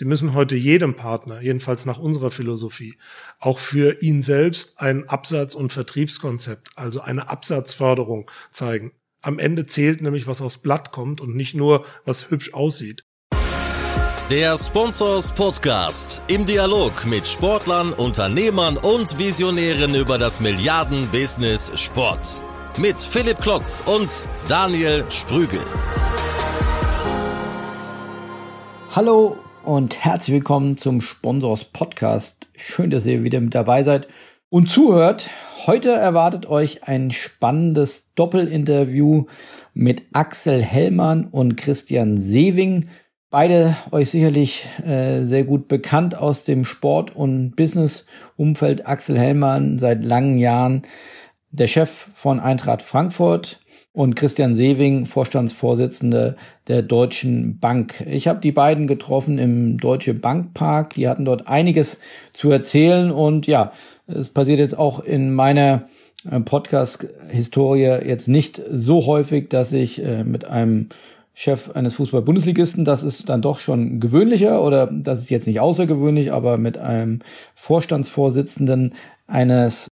Sie müssen heute jedem Partner, jedenfalls nach unserer Philosophie, auch für ihn selbst ein Absatz- und Vertriebskonzept, also eine Absatzförderung zeigen. Am Ende zählt nämlich, was aufs Blatt kommt und nicht nur, was hübsch aussieht. Der Sponsors Podcast im Dialog mit Sportlern, Unternehmern und Visionären über das Milliarden-Business Sport. Mit Philipp Klotz und Daniel Sprügel. Hallo und herzlich willkommen zum Sponsors Podcast. Schön, dass ihr wieder mit dabei seid und zuhört. Heute erwartet euch ein spannendes Doppelinterview mit Axel Hellmann und Christian Sewing. Beide euch sicherlich äh, sehr gut bekannt aus dem Sport- und Business-Umfeld. Axel Hellmann seit langen Jahren der Chef von Eintracht Frankfurt und Christian Sewing, Vorstandsvorsitzender der Deutschen Bank. Ich habe die beiden getroffen im Deutsche Bankpark. Die hatten dort einiges zu erzählen und ja, es passiert jetzt auch in meiner äh, Podcast-Historie jetzt nicht so häufig, dass ich äh, mit einem Chef eines Fußball-Bundesligisten, das ist dann doch schon gewöhnlicher oder das ist jetzt nicht außergewöhnlich, aber mit einem Vorstandsvorsitzenden eines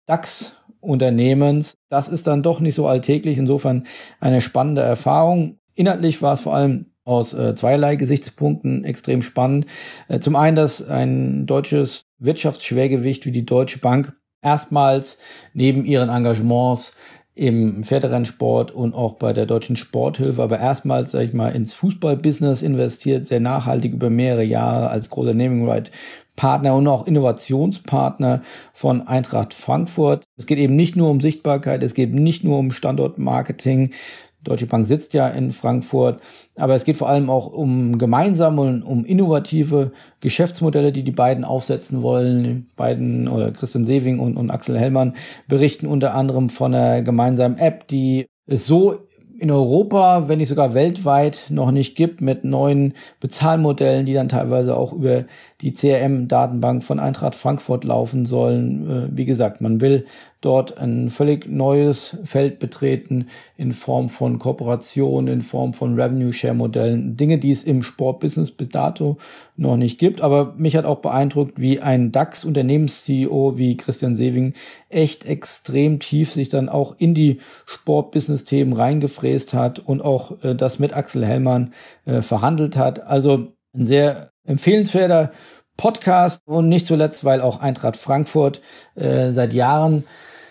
DAX-Unternehmens, das ist dann doch nicht so alltäglich. Insofern eine spannende Erfahrung. Inhaltlich war es vor allem aus äh, zweierlei Gesichtspunkten extrem spannend. Äh, zum einen, dass ein deutsches Wirtschaftsschwergewicht wie die Deutsche Bank erstmals neben ihren Engagements im Pferderennsport und auch bei der deutschen Sporthilfe, aber erstmals, sag ich mal, ins Fußballbusiness investiert, sehr nachhaltig über mehrere Jahre als großer Naming Right Partner und auch Innovationspartner von Eintracht Frankfurt. Es geht eben nicht nur um Sichtbarkeit, es geht nicht nur um Standortmarketing, Deutsche Bank sitzt ja in Frankfurt, aber es geht vor allem auch um gemeinsame und um innovative Geschäftsmodelle, die die beiden aufsetzen wollen. Die beiden oder Christian Sewing und, und Axel Hellmann berichten unter anderem von einer gemeinsamen App, die es so in Europa, wenn nicht sogar weltweit, noch nicht gibt, mit neuen Bezahlmodellen, die dann teilweise auch über die CRM-Datenbank von Eintracht Frankfurt laufen sollen. Äh, wie gesagt, man will dort ein völlig neues Feld betreten in Form von Kooperation, in Form von Revenue-Share-Modellen, Dinge, die es im Sportbusiness bis dato noch nicht gibt. Aber mich hat auch beeindruckt, wie ein DAX-Unternehmens-CEO wie Christian Sewing echt extrem tief sich dann auch in die Sportbusiness-Themen reingefräst hat und auch äh, das mit Axel Hellmann äh, verhandelt hat. Also ein sehr empfehlenswerter Podcast und nicht zuletzt, weil auch Eintracht Frankfurt äh, seit Jahren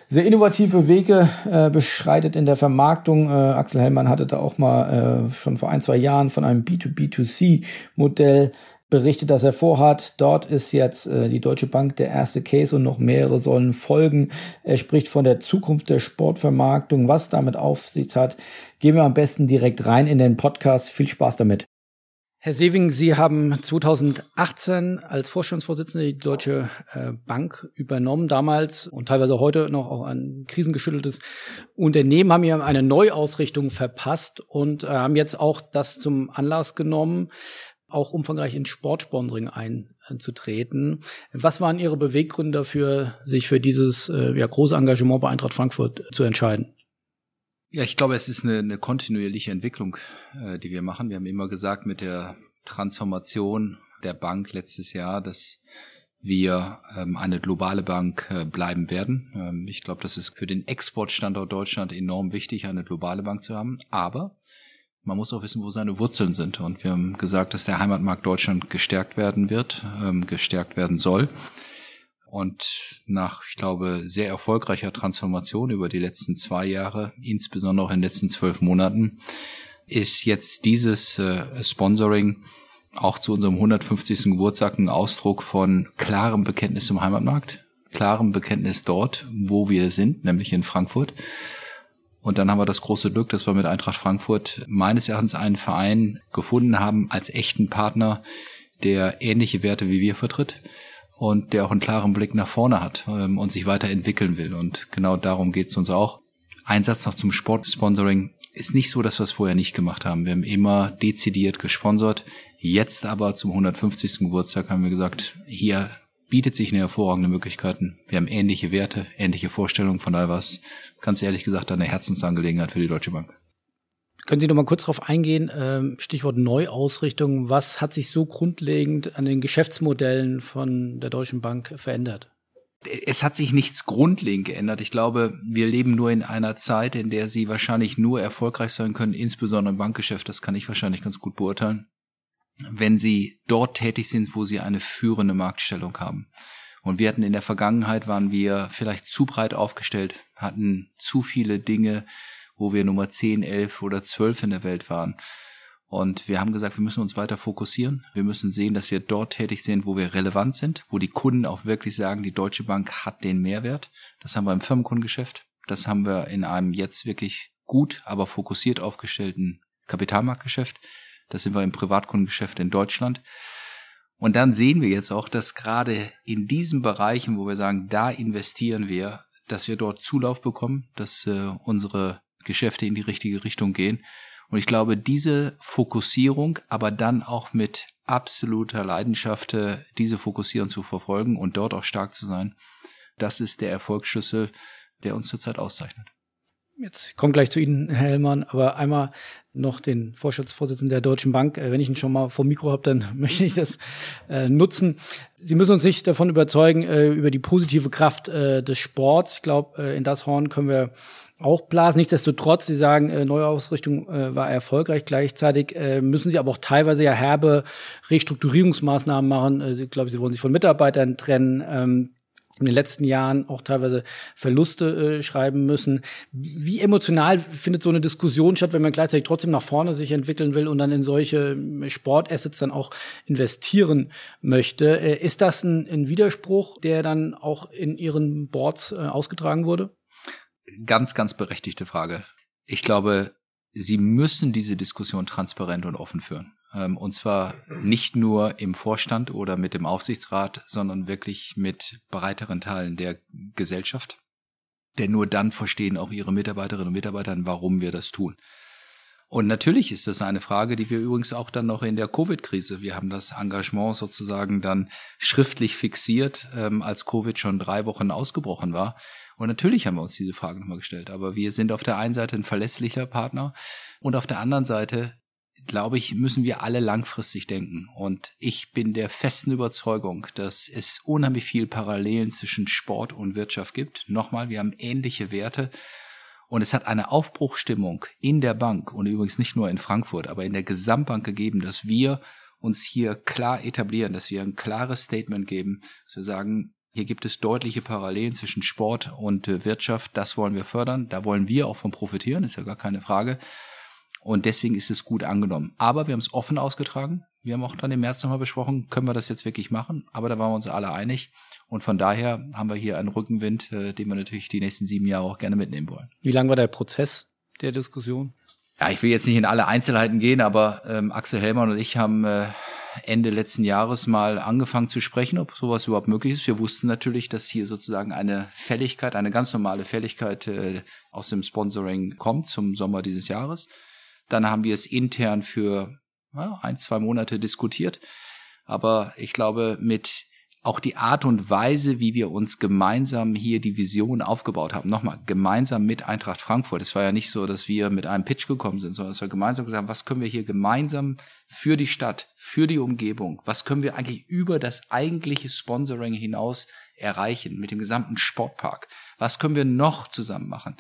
sehr innovative Wege äh, beschreitet in der Vermarktung. Äh, Axel Hellmann hatte da auch mal äh, schon vor ein, zwei Jahren von einem B2B2C-Modell berichtet, dass er vorhat. Dort ist jetzt äh, die Deutsche Bank der erste Case und noch mehrere sollen folgen. Er spricht von der Zukunft der Sportvermarktung, was damit auf sich hat. Gehen wir am besten direkt rein in den Podcast. Viel Spaß damit. Herr Sewing, Sie haben 2018 als Vorstandsvorsitzender die Deutsche äh, Bank übernommen, damals und teilweise heute noch auch ein krisengeschütteltes Unternehmen, haben hier eine Neuausrichtung verpasst und äh, haben jetzt auch das zum Anlass genommen, auch umfangreich ins Sportsponsoring einzutreten. Was waren Ihre Beweggründe dafür, sich für dieses äh, ja, große Engagement bei Eintracht Frankfurt zu entscheiden? Ja, ich glaube, es ist eine, eine kontinuierliche Entwicklung, äh, die wir machen. Wir haben immer gesagt, mit der Transformation der Bank letztes Jahr, dass wir ähm, eine globale Bank äh, bleiben werden. Ähm, ich glaube, das ist für den Exportstandort Deutschland enorm wichtig, eine globale Bank zu haben. Aber man muss auch wissen, wo seine Wurzeln sind. Und wir haben gesagt, dass der Heimatmarkt Deutschland gestärkt werden wird, ähm, gestärkt werden soll. Und nach, ich glaube, sehr erfolgreicher Transformation über die letzten zwei Jahre, insbesondere auch in den letzten zwölf Monaten, ist jetzt dieses äh, Sponsoring auch zu unserem 150. Geburtstag ein Ausdruck von klarem Bekenntnis zum Heimatmarkt, klarem Bekenntnis dort, wo wir sind, nämlich in Frankfurt. Und dann haben wir das große Glück, dass wir mit Eintracht Frankfurt meines Erachtens einen Verein gefunden haben als echten Partner, der ähnliche Werte wie wir vertritt und der auch einen klaren Blick nach vorne hat ähm, und sich weiterentwickeln will. Und genau darum geht es uns auch. Ein Satz noch zum Sportsponsoring. Ist nicht so, dass wir es vorher nicht gemacht haben. Wir haben immer dezidiert gesponsert. Jetzt aber zum 150. Geburtstag haben wir gesagt, hier bietet sich eine hervorragende Möglichkeit. Wir haben ähnliche Werte, ähnliche Vorstellungen. Von daher war es ganz ehrlich gesagt eine Herzensangelegenheit für die Deutsche Bank. Können Sie noch mal kurz darauf eingehen, ähm, Stichwort Neuausrichtung, was hat sich so grundlegend an den Geschäftsmodellen von der Deutschen Bank verändert? Es hat sich nichts grundlegend geändert. Ich glaube, wir leben nur in einer Zeit, in der Sie wahrscheinlich nur erfolgreich sein können, insbesondere im Bankgeschäft, das kann ich wahrscheinlich ganz gut beurteilen, wenn Sie dort tätig sind, wo Sie eine führende Marktstellung haben. Und wir hatten in der Vergangenheit, waren wir vielleicht zu breit aufgestellt, hatten zu viele Dinge, wo wir Nummer 10, 11 oder 12 in der Welt waren. Und wir haben gesagt, wir müssen uns weiter fokussieren. Wir müssen sehen, dass wir dort tätig sind, wo wir relevant sind, wo die Kunden auch wirklich sagen, die Deutsche Bank hat den Mehrwert. Das haben wir im Firmenkundengeschäft. Das haben wir in einem jetzt wirklich gut, aber fokussiert aufgestellten Kapitalmarktgeschäft. Das sind wir im Privatkundengeschäft in Deutschland. Und dann sehen wir jetzt auch, dass gerade in diesen Bereichen, wo wir sagen, da investieren wir, dass wir dort Zulauf bekommen, dass äh, unsere Geschäfte in die richtige Richtung gehen. Und ich glaube, diese Fokussierung, aber dann auch mit absoluter Leidenschaft äh, diese Fokussierung zu verfolgen und dort auch stark zu sein, das ist der Erfolgsschlüssel, der uns zurzeit auszeichnet. Jetzt kommt gleich zu Ihnen, Herr Hellmann, aber einmal noch den Vorstandsvorsitzenden der Deutschen Bank. Äh, wenn ich ihn schon mal vom Mikro habe, dann möchte ich das äh, nutzen. Sie müssen uns nicht davon überzeugen, äh, über die positive Kraft äh, des Sports. Ich glaube, äh, in das Horn können wir auch blasen. Nichtsdestotrotz, Sie sagen, äh, Neuausrichtung äh, war erfolgreich. Gleichzeitig äh, müssen Sie aber auch teilweise ja herbe Restrukturierungsmaßnahmen machen. Äh, ich glaube, Sie wollen sich von Mitarbeitern trennen. Ähm, in den letzten Jahren auch teilweise Verluste äh, schreiben müssen. Wie emotional findet so eine Diskussion statt, wenn man gleichzeitig trotzdem nach vorne sich entwickeln will und dann in solche äh, Sportassets dann auch investieren möchte? Äh, ist das ein, ein, Widerspruch, der dann auch in Ihren Boards äh, ausgetragen wurde? Ganz, ganz berechtigte Frage. Ich glaube, Sie müssen diese Diskussion transparent und offen führen. Ähm, und zwar nicht nur im Vorstand oder mit dem Aufsichtsrat, sondern wirklich mit breiteren Teilen der Gesellschaft. Denn nur dann verstehen auch ihre Mitarbeiterinnen und Mitarbeiter, warum wir das tun. Und natürlich ist das eine Frage, die wir übrigens auch dann noch in der Covid-Krise, wir haben das Engagement sozusagen dann schriftlich fixiert, ähm, als Covid schon drei Wochen ausgebrochen war. Und natürlich haben wir uns diese Frage nochmal gestellt. Aber wir sind auf der einen Seite ein verlässlicher Partner und auf der anderen Seite glaube ich, müssen wir alle langfristig denken. Und ich bin der festen Überzeugung, dass es unheimlich viel Parallelen zwischen Sport und Wirtschaft gibt. Nochmal, wir haben ähnliche Werte. Und es hat eine Aufbruchstimmung in der Bank und übrigens nicht nur in Frankfurt, aber in der Gesamtbank gegeben, dass wir uns hier klar etablieren, dass wir ein klares Statement geben, dass wir sagen, hier gibt es deutliche Parallelen zwischen Sport und äh, Wirtschaft. Das wollen wir fördern. Da wollen wir auch von profitieren, ist ja gar keine Frage. Und deswegen ist es gut angenommen. Aber wir haben es offen ausgetragen. Wir haben auch dann im März nochmal besprochen, können wir das jetzt wirklich machen? Aber da waren wir uns alle einig. Und von daher haben wir hier einen Rückenwind, äh, den wir natürlich die nächsten sieben Jahre auch gerne mitnehmen wollen. Wie lang war der Prozess der Diskussion? Ja, ich will jetzt nicht in alle Einzelheiten gehen, aber ähm, Axel Hellmann und ich haben äh, Ende letzten Jahres mal angefangen zu sprechen, ob sowas überhaupt möglich ist. Wir wussten natürlich, dass hier sozusagen eine Fälligkeit, eine ganz normale Fälligkeit äh, aus dem Sponsoring kommt zum Sommer dieses Jahres. Dann haben wir es intern für ja, ein, zwei Monate diskutiert. Aber ich glaube, mit auch die Art und Weise, wie wir uns gemeinsam hier die Vision aufgebaut haben, nochmal, gemeinsam mit Eintracht Frankfurt. Es war ja nicht so, dass wir mit einem Pitch gekommen sind, sondern dass wir gemeinsam gesagt was können wir hier gemeinsam für die Stadt, für die Umgebung, was können wir eigentlich über das eigentliche Sponsoring hinaus erreichen mit dem gesamten Sportpark? Was können wir noch zusammen machen?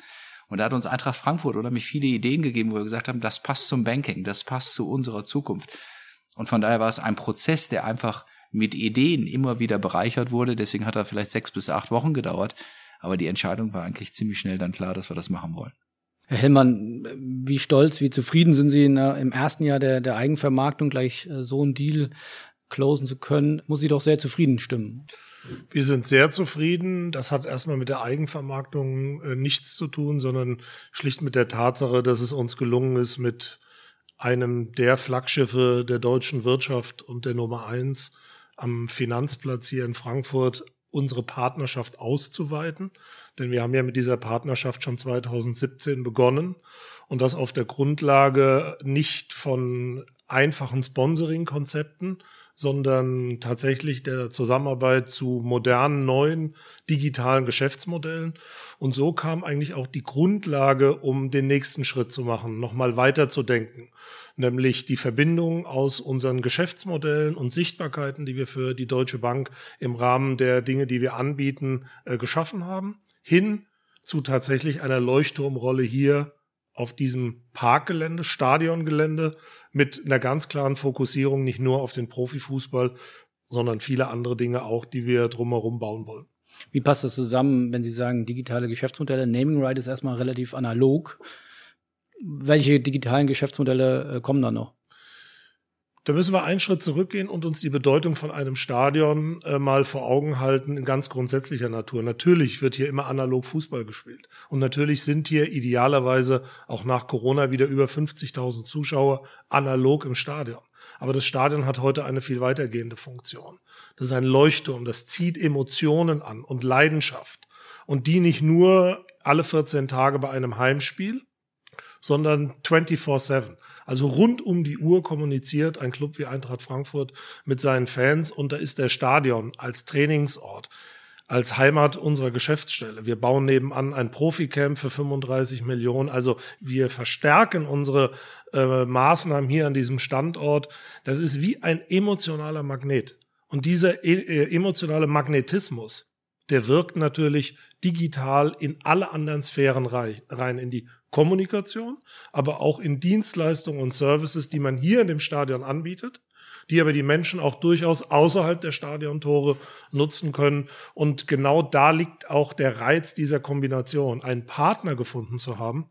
Und da hat uns Eintracht Frankfurt oder mich viele Ideen gegeben, wo wir gesagt haben, das passt zum Banking, das passt zu unserer Zukunft. Und von daher war es ein Prozess, der einfach mit Ideen immer wieder bereichert wurde. Deswegen hat er vielleicht sechs bis acht Wochen gedauert. Aber die Entscheidung war eigentlich ziemlich schnell dann klar, dass wir das machen wollen. Herr Hellmann, wie stolz, wie zufrieden sind Sie in, im ersten Jahr der, der Eigenvermarktung gleich äh, so einen Deal closen zu können? Muss Sie doch sehr zufrieden stimmen. Wir sind sehr zufrieden. Das hat erstmal mit der Eigenvermarktung äh, nichts zu tun, sondern schlicht mit der Tatsache, dass es uns gelungen ist, mit einem der Flaggschiffe der deutschen Wirtschaft und der Nummer eins am Finanzplatz hier in Frankfurt unsere Partnerschaft auszuweiten. Denn wir haben ja mit dieser Partnerschaft schon 2017 begonnen und das auf der Grundlage nicht von einfachen Sponsoring-Konzepten, sondern tatsächlich der Zusammenarbeit zu modernen, neuen digitalen Geschäftsmodellen. Und so kam eigentlich auch die Grundlage, um den nächsten Schritt zu machen, nochmal weiterzudenken, nämlich die Verbindung aus unseren Geschäftsmodellen und Sichtbarkeiten, die wir für die Deutsche Bank im Rahmen der Dinge, die wir anbieten, äh, geschaffen haben, hin zu tatsächlich einer Leuchtturmrolle hier auf diesem Parkgelände, Stadiongelände mit einer ganz klaren Fokussierung nicht nur auf den Profifußball, sondern viele andere Dinge auch, die wir drumherum bauen wollen. Wie passt das zusammen, wenn Sie sagen, digitale Geschäftsmodelle? Naming Right ist erstmal relativ analog. Welche digitalen Geschäftsmodelle äh, kommen da noch? Da müssen wir einen Schritt zurückgehen und uns die Bedeutung von einem Stadion äh, mal vor Augen halten in ganz grundsätzlicher Natur. Natürlich wird hier immer analog Fußball gespielt. Und natürlich sind hier idealerweise auch nach Corona wieder über 50.000 Zuschauer analog im Stadion. Aber das Stadion hat heute eine viel weitergehende Funktion. Das ist ein Leuchtturm, das zieht Emotionen an und Leidenschaft. Und die nicht nur alle 14 Tage bei einem Heimspiel, sondern 24-7. Also rund um die Uhr kommuniziert ein Club wie Eintracht Frankfurt mit seinen Fans und da ist der Stadion als Trainingsort als Heimat unserer Geschäftsstelle. Wir bauen nebenan ein Proficamp für 35 Millionen. Also wir verstärken unsere äh, Maßnahmen hier an diesem Standort. Das ist wie ein emotionaler Magnet. Und dieser e äh, emotionale Magnetismus, der wirkt natürlich digital in alle anderen Sphären rein, in die Kommunikation, aber auch in Dienstleistungen und Services, die man hier in dem Stadion anbietet, die aber die Menschen auch durchaus außerhalb der Stadiontore nutzen können. Und genau da liegt auch der Reiz dieser Kombination, einen Partner gefunden zu haben,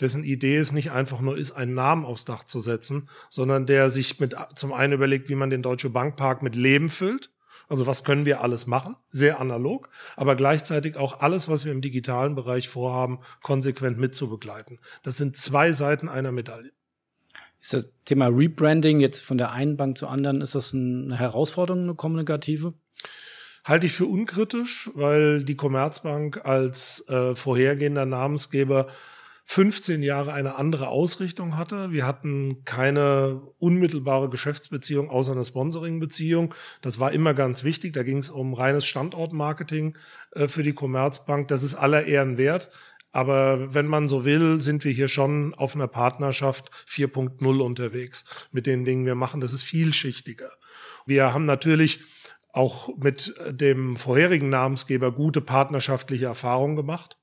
dessen Idee es nicht einfach nur ist, einen Namen aufs Dach zu setzen, sondern der sich mit zum einen überlegt, wie man den Deutsche Bankpark mit Leben füllt also was können wir alles machen? Sehr analog, aber gleichzeitig auch alles, was wir im digitalen Bereich vorhaben, konsequent mitzubegleiten. Das sind zwei Seiten einer Medaille. Ist das Thema Rebranding jetzt von der einen Bank zur anderen, ist das eine Herausforderung, eine kommunikative? Halte ich für unkritisch, weil die Commerzbank als äh, vorhergehender Namensgeber 15 Jahre eine andere Ausrichtung hatte. Wir hatten keine unmittelbare Geschäftsbeziehung außer einer Sponsoring-Beziehung. Das war immer ganz wichtig. Da ging es um reines Standortmarketing äh, für die Commerzbank. Das ist aller Ehren wert. Aber wenn man so will, sind wir hier schon auf einer Partnerschaft 4.0 unterwegs mit den Dingen wir machen. Das ist vielschichtiger. Wir haben natürlich auch mit dem vorherigen Namensgeber gute partnerschaftliche Erfahrungen gemacht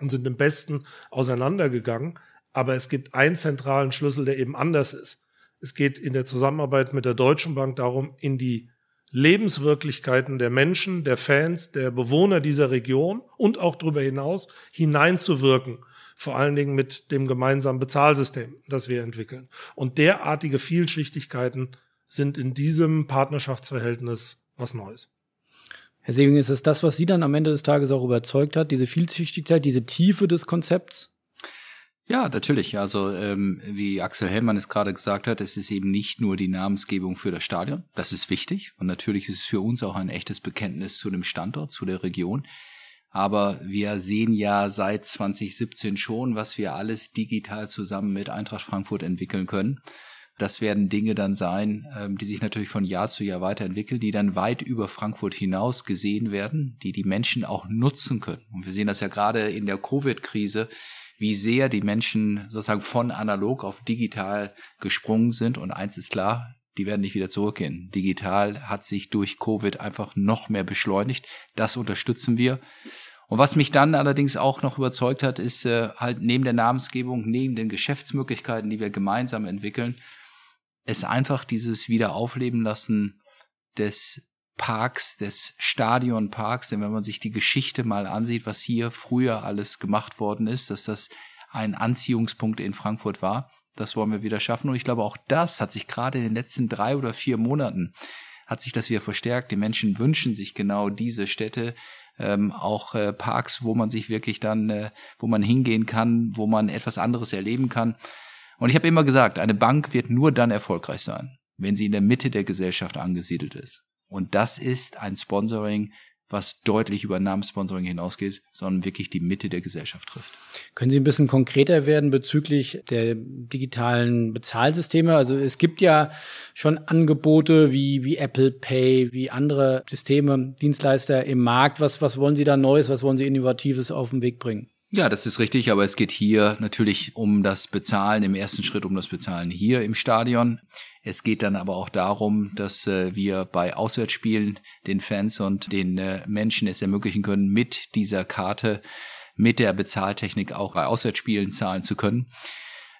und sind im Besten auseinandergegangen. Aber es gibt einen zentralen Schlüssel, der eben anders ist. Es geht in der Zusammenarbeit mit der Deutschen Bank darum, in die Lebenswirklichkeiten der Menschen, der Fans, der Bewohner dieser Region und auch darüber hinaus hineinzuwirken. Vor allen Dingen mit dem gemeinsamen Bezahlsystem, das wir entwickeln. Und derartige Vielschichtigkeiten sind in diesem Partnerschaftsverhältnis was Neues. Herr Seging, ist es das, was Sie dann am Ende des Tages auch überzeugt hat, diese Vielschichtigkeit, diese Tiefe des Konzepts? Ja, natürlich. Also ähm, wie Axel Hellmann es gerade gesagt hat, es ist eben nicht nur die Namensgebung für das Stadion. Das ist wichtig und natürlich ist es für uns auch ein echtes Bekenntnis zu dem Standort, zu der Region. Aber wir sehen ja seit 2017 schon, was wir alles digital zusammen mit Eintracht Frankfurt entwickeln können. Das werden Dinge dann sein, ähm, die sich natürlich von Jahr zu Jahr weiterentwickeln, die dann weit über Frankfurt hinaus gesehen werden, die die Menschen auch nutzen können. Und wir sehen das ja gerade in der Covid-Krise, wie sehr die Menschen sozusagen von analog auf digital gesprungen sind. Und eins ist klar, die werden nicht wieder zurückgehen. Digital hat sich durch Covid einfach noch mehr beschleunigt. Das unterstützen wir. Und was mich dann allerdings auch noch überzeugt hat, ist äh, halt neben der Namensgebung, neben den Geschäftsmöglichkeiten, die wir gemeinsam entwickeln, es einfach dieses Wiederaufleben lassen des Parks, des Stadionparks, denn wenn man sich die Geschichte mal ansieht, was hier früher alles gemacht worden ist, dass das ein Anziehungspunkt in Frankfurt war, das wollen wir wieder schaffen. Und ich glaube, auch das hat sich gerade in den letzten drei oder vier Monaten hat sich das wieder verstärkt. Die Menschen wünschen sich genau diese Städte, ähm, auch äh, Parks, wo man sich wirklich dann, äh, wo man hingehen kann, wo man etwas anderes erleben kann. Und ich habe immer gesagt, eine Bank wird nur dann erfolgreich sein, wenn sie in der Mitte der Gesellschaft angesiedelt ist. Und das ist ein Sponsoring, was deutlich über Namenssponsoring hinausgeht, sondern wirklich die Mitte der Gesellschaft trifft. Können Sie ein bisschen konkreter werden bezüglich der digitalen Bezahlsysteme? Also es gibt ja schon Angebote wie, wie Apple Pay, wie andere Systeme, Dienstleister im Markt. Was, was wollen Sie da Neues, was wollen Sie Innovatives auf den Weg bringen? Ja, das ist richtig, aber es geht hier natürlich um das Bezahlen, im ersten Schritt um das Bezahlen hier im Stadion. Es geht dann aber auch darum, dass äh, wir bei Auswärtsspielen den Fans und den äh, Menschen es ermöglichen können, mit dieser Karte, mit der Bezahltechnik auch bei Auswärtsspielen zahlen zu können.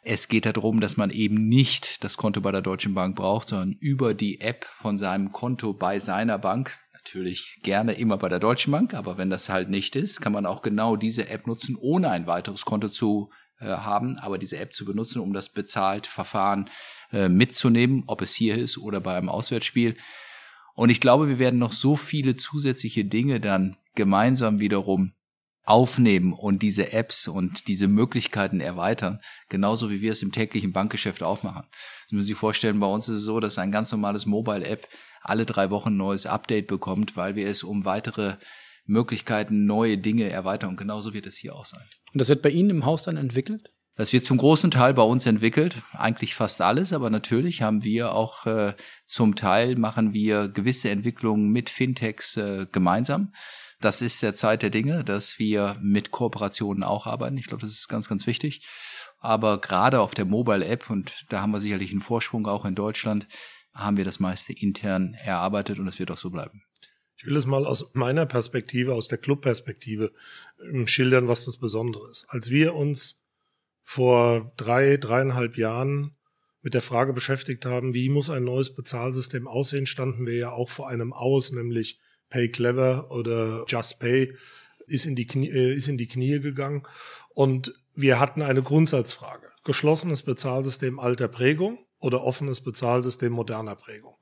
Es geht darum, dass man eben nicht das Konto bei der Deutschen Bank braucht, sondern über die App von seinem Konto bei seiner Bank natürlich gerne immer bei der Deutschen Bank, aber wenn das halt nicht ist, kann man auch genau diese App nutzen, ohne ein weiteres Konto zu äh, haben, aber diese App zu benutzen, um das bezahlt Verfahren äh, mitzunehmen, ob es hier ist oder bei einem Auswärtsspiel. Und ich glaube, wir werden noch so viele zusätzliche Dinge dann gemeinsam wiederum aufnehmen und diese Apps und diese Möglichkeiten erweitern, genauso wie wir es im täglichen Bankgeschäft aufmachen. Sie müssen sich vorstellen, bei uns ist es so, dass ein ganz normales Mobile-App alle drei Wochen ein neues Update bekommt, weil wir es um weitere Möglichkeiten, neue Dinge erweitern. Und genauso wird es hier auch sein. Und das wird bei Ihnen im Haus dann entwickelt? Das wird zum großen Teil bei uns entwickelt, eigentlich fast alles, aber natürlich haben wir auch äh, zum Teil machen wir gewisse Entwicklungen mit Fintechs äh, gemeinsam. Das ist der Zeit der Dinge, dass wir mit Kooperationen auch arbeiten. Ich glaube, das ist ganz, ganz wichtig. Aber gerade auf der Mobile App, und da haben wir sicherlich einen Vorsprung auch in Deutschland, haben wir das meiste intern erarbeitet und es wird auch so bleiben. Ich will es mal aus meiner Perspektive, aus der Clubperspektive ähm, schildern, was das Besondere ist. Als wir uns vor drei, dreieinhalb Jahren mit der Frage beschäftigt haben, wie muss ein neues Bezahlsystem aussehen, standen wir ja auch vor einem aus, nämlich Pay Clever oder Just Pay ist in die Knie, äh, ist in die Knie gegangen. Und wir hatten eine Grundsatzfrage. Geschlossenes Bezahlsystem alter Prägung oder offenes Bezahlsystem moderner Prägung.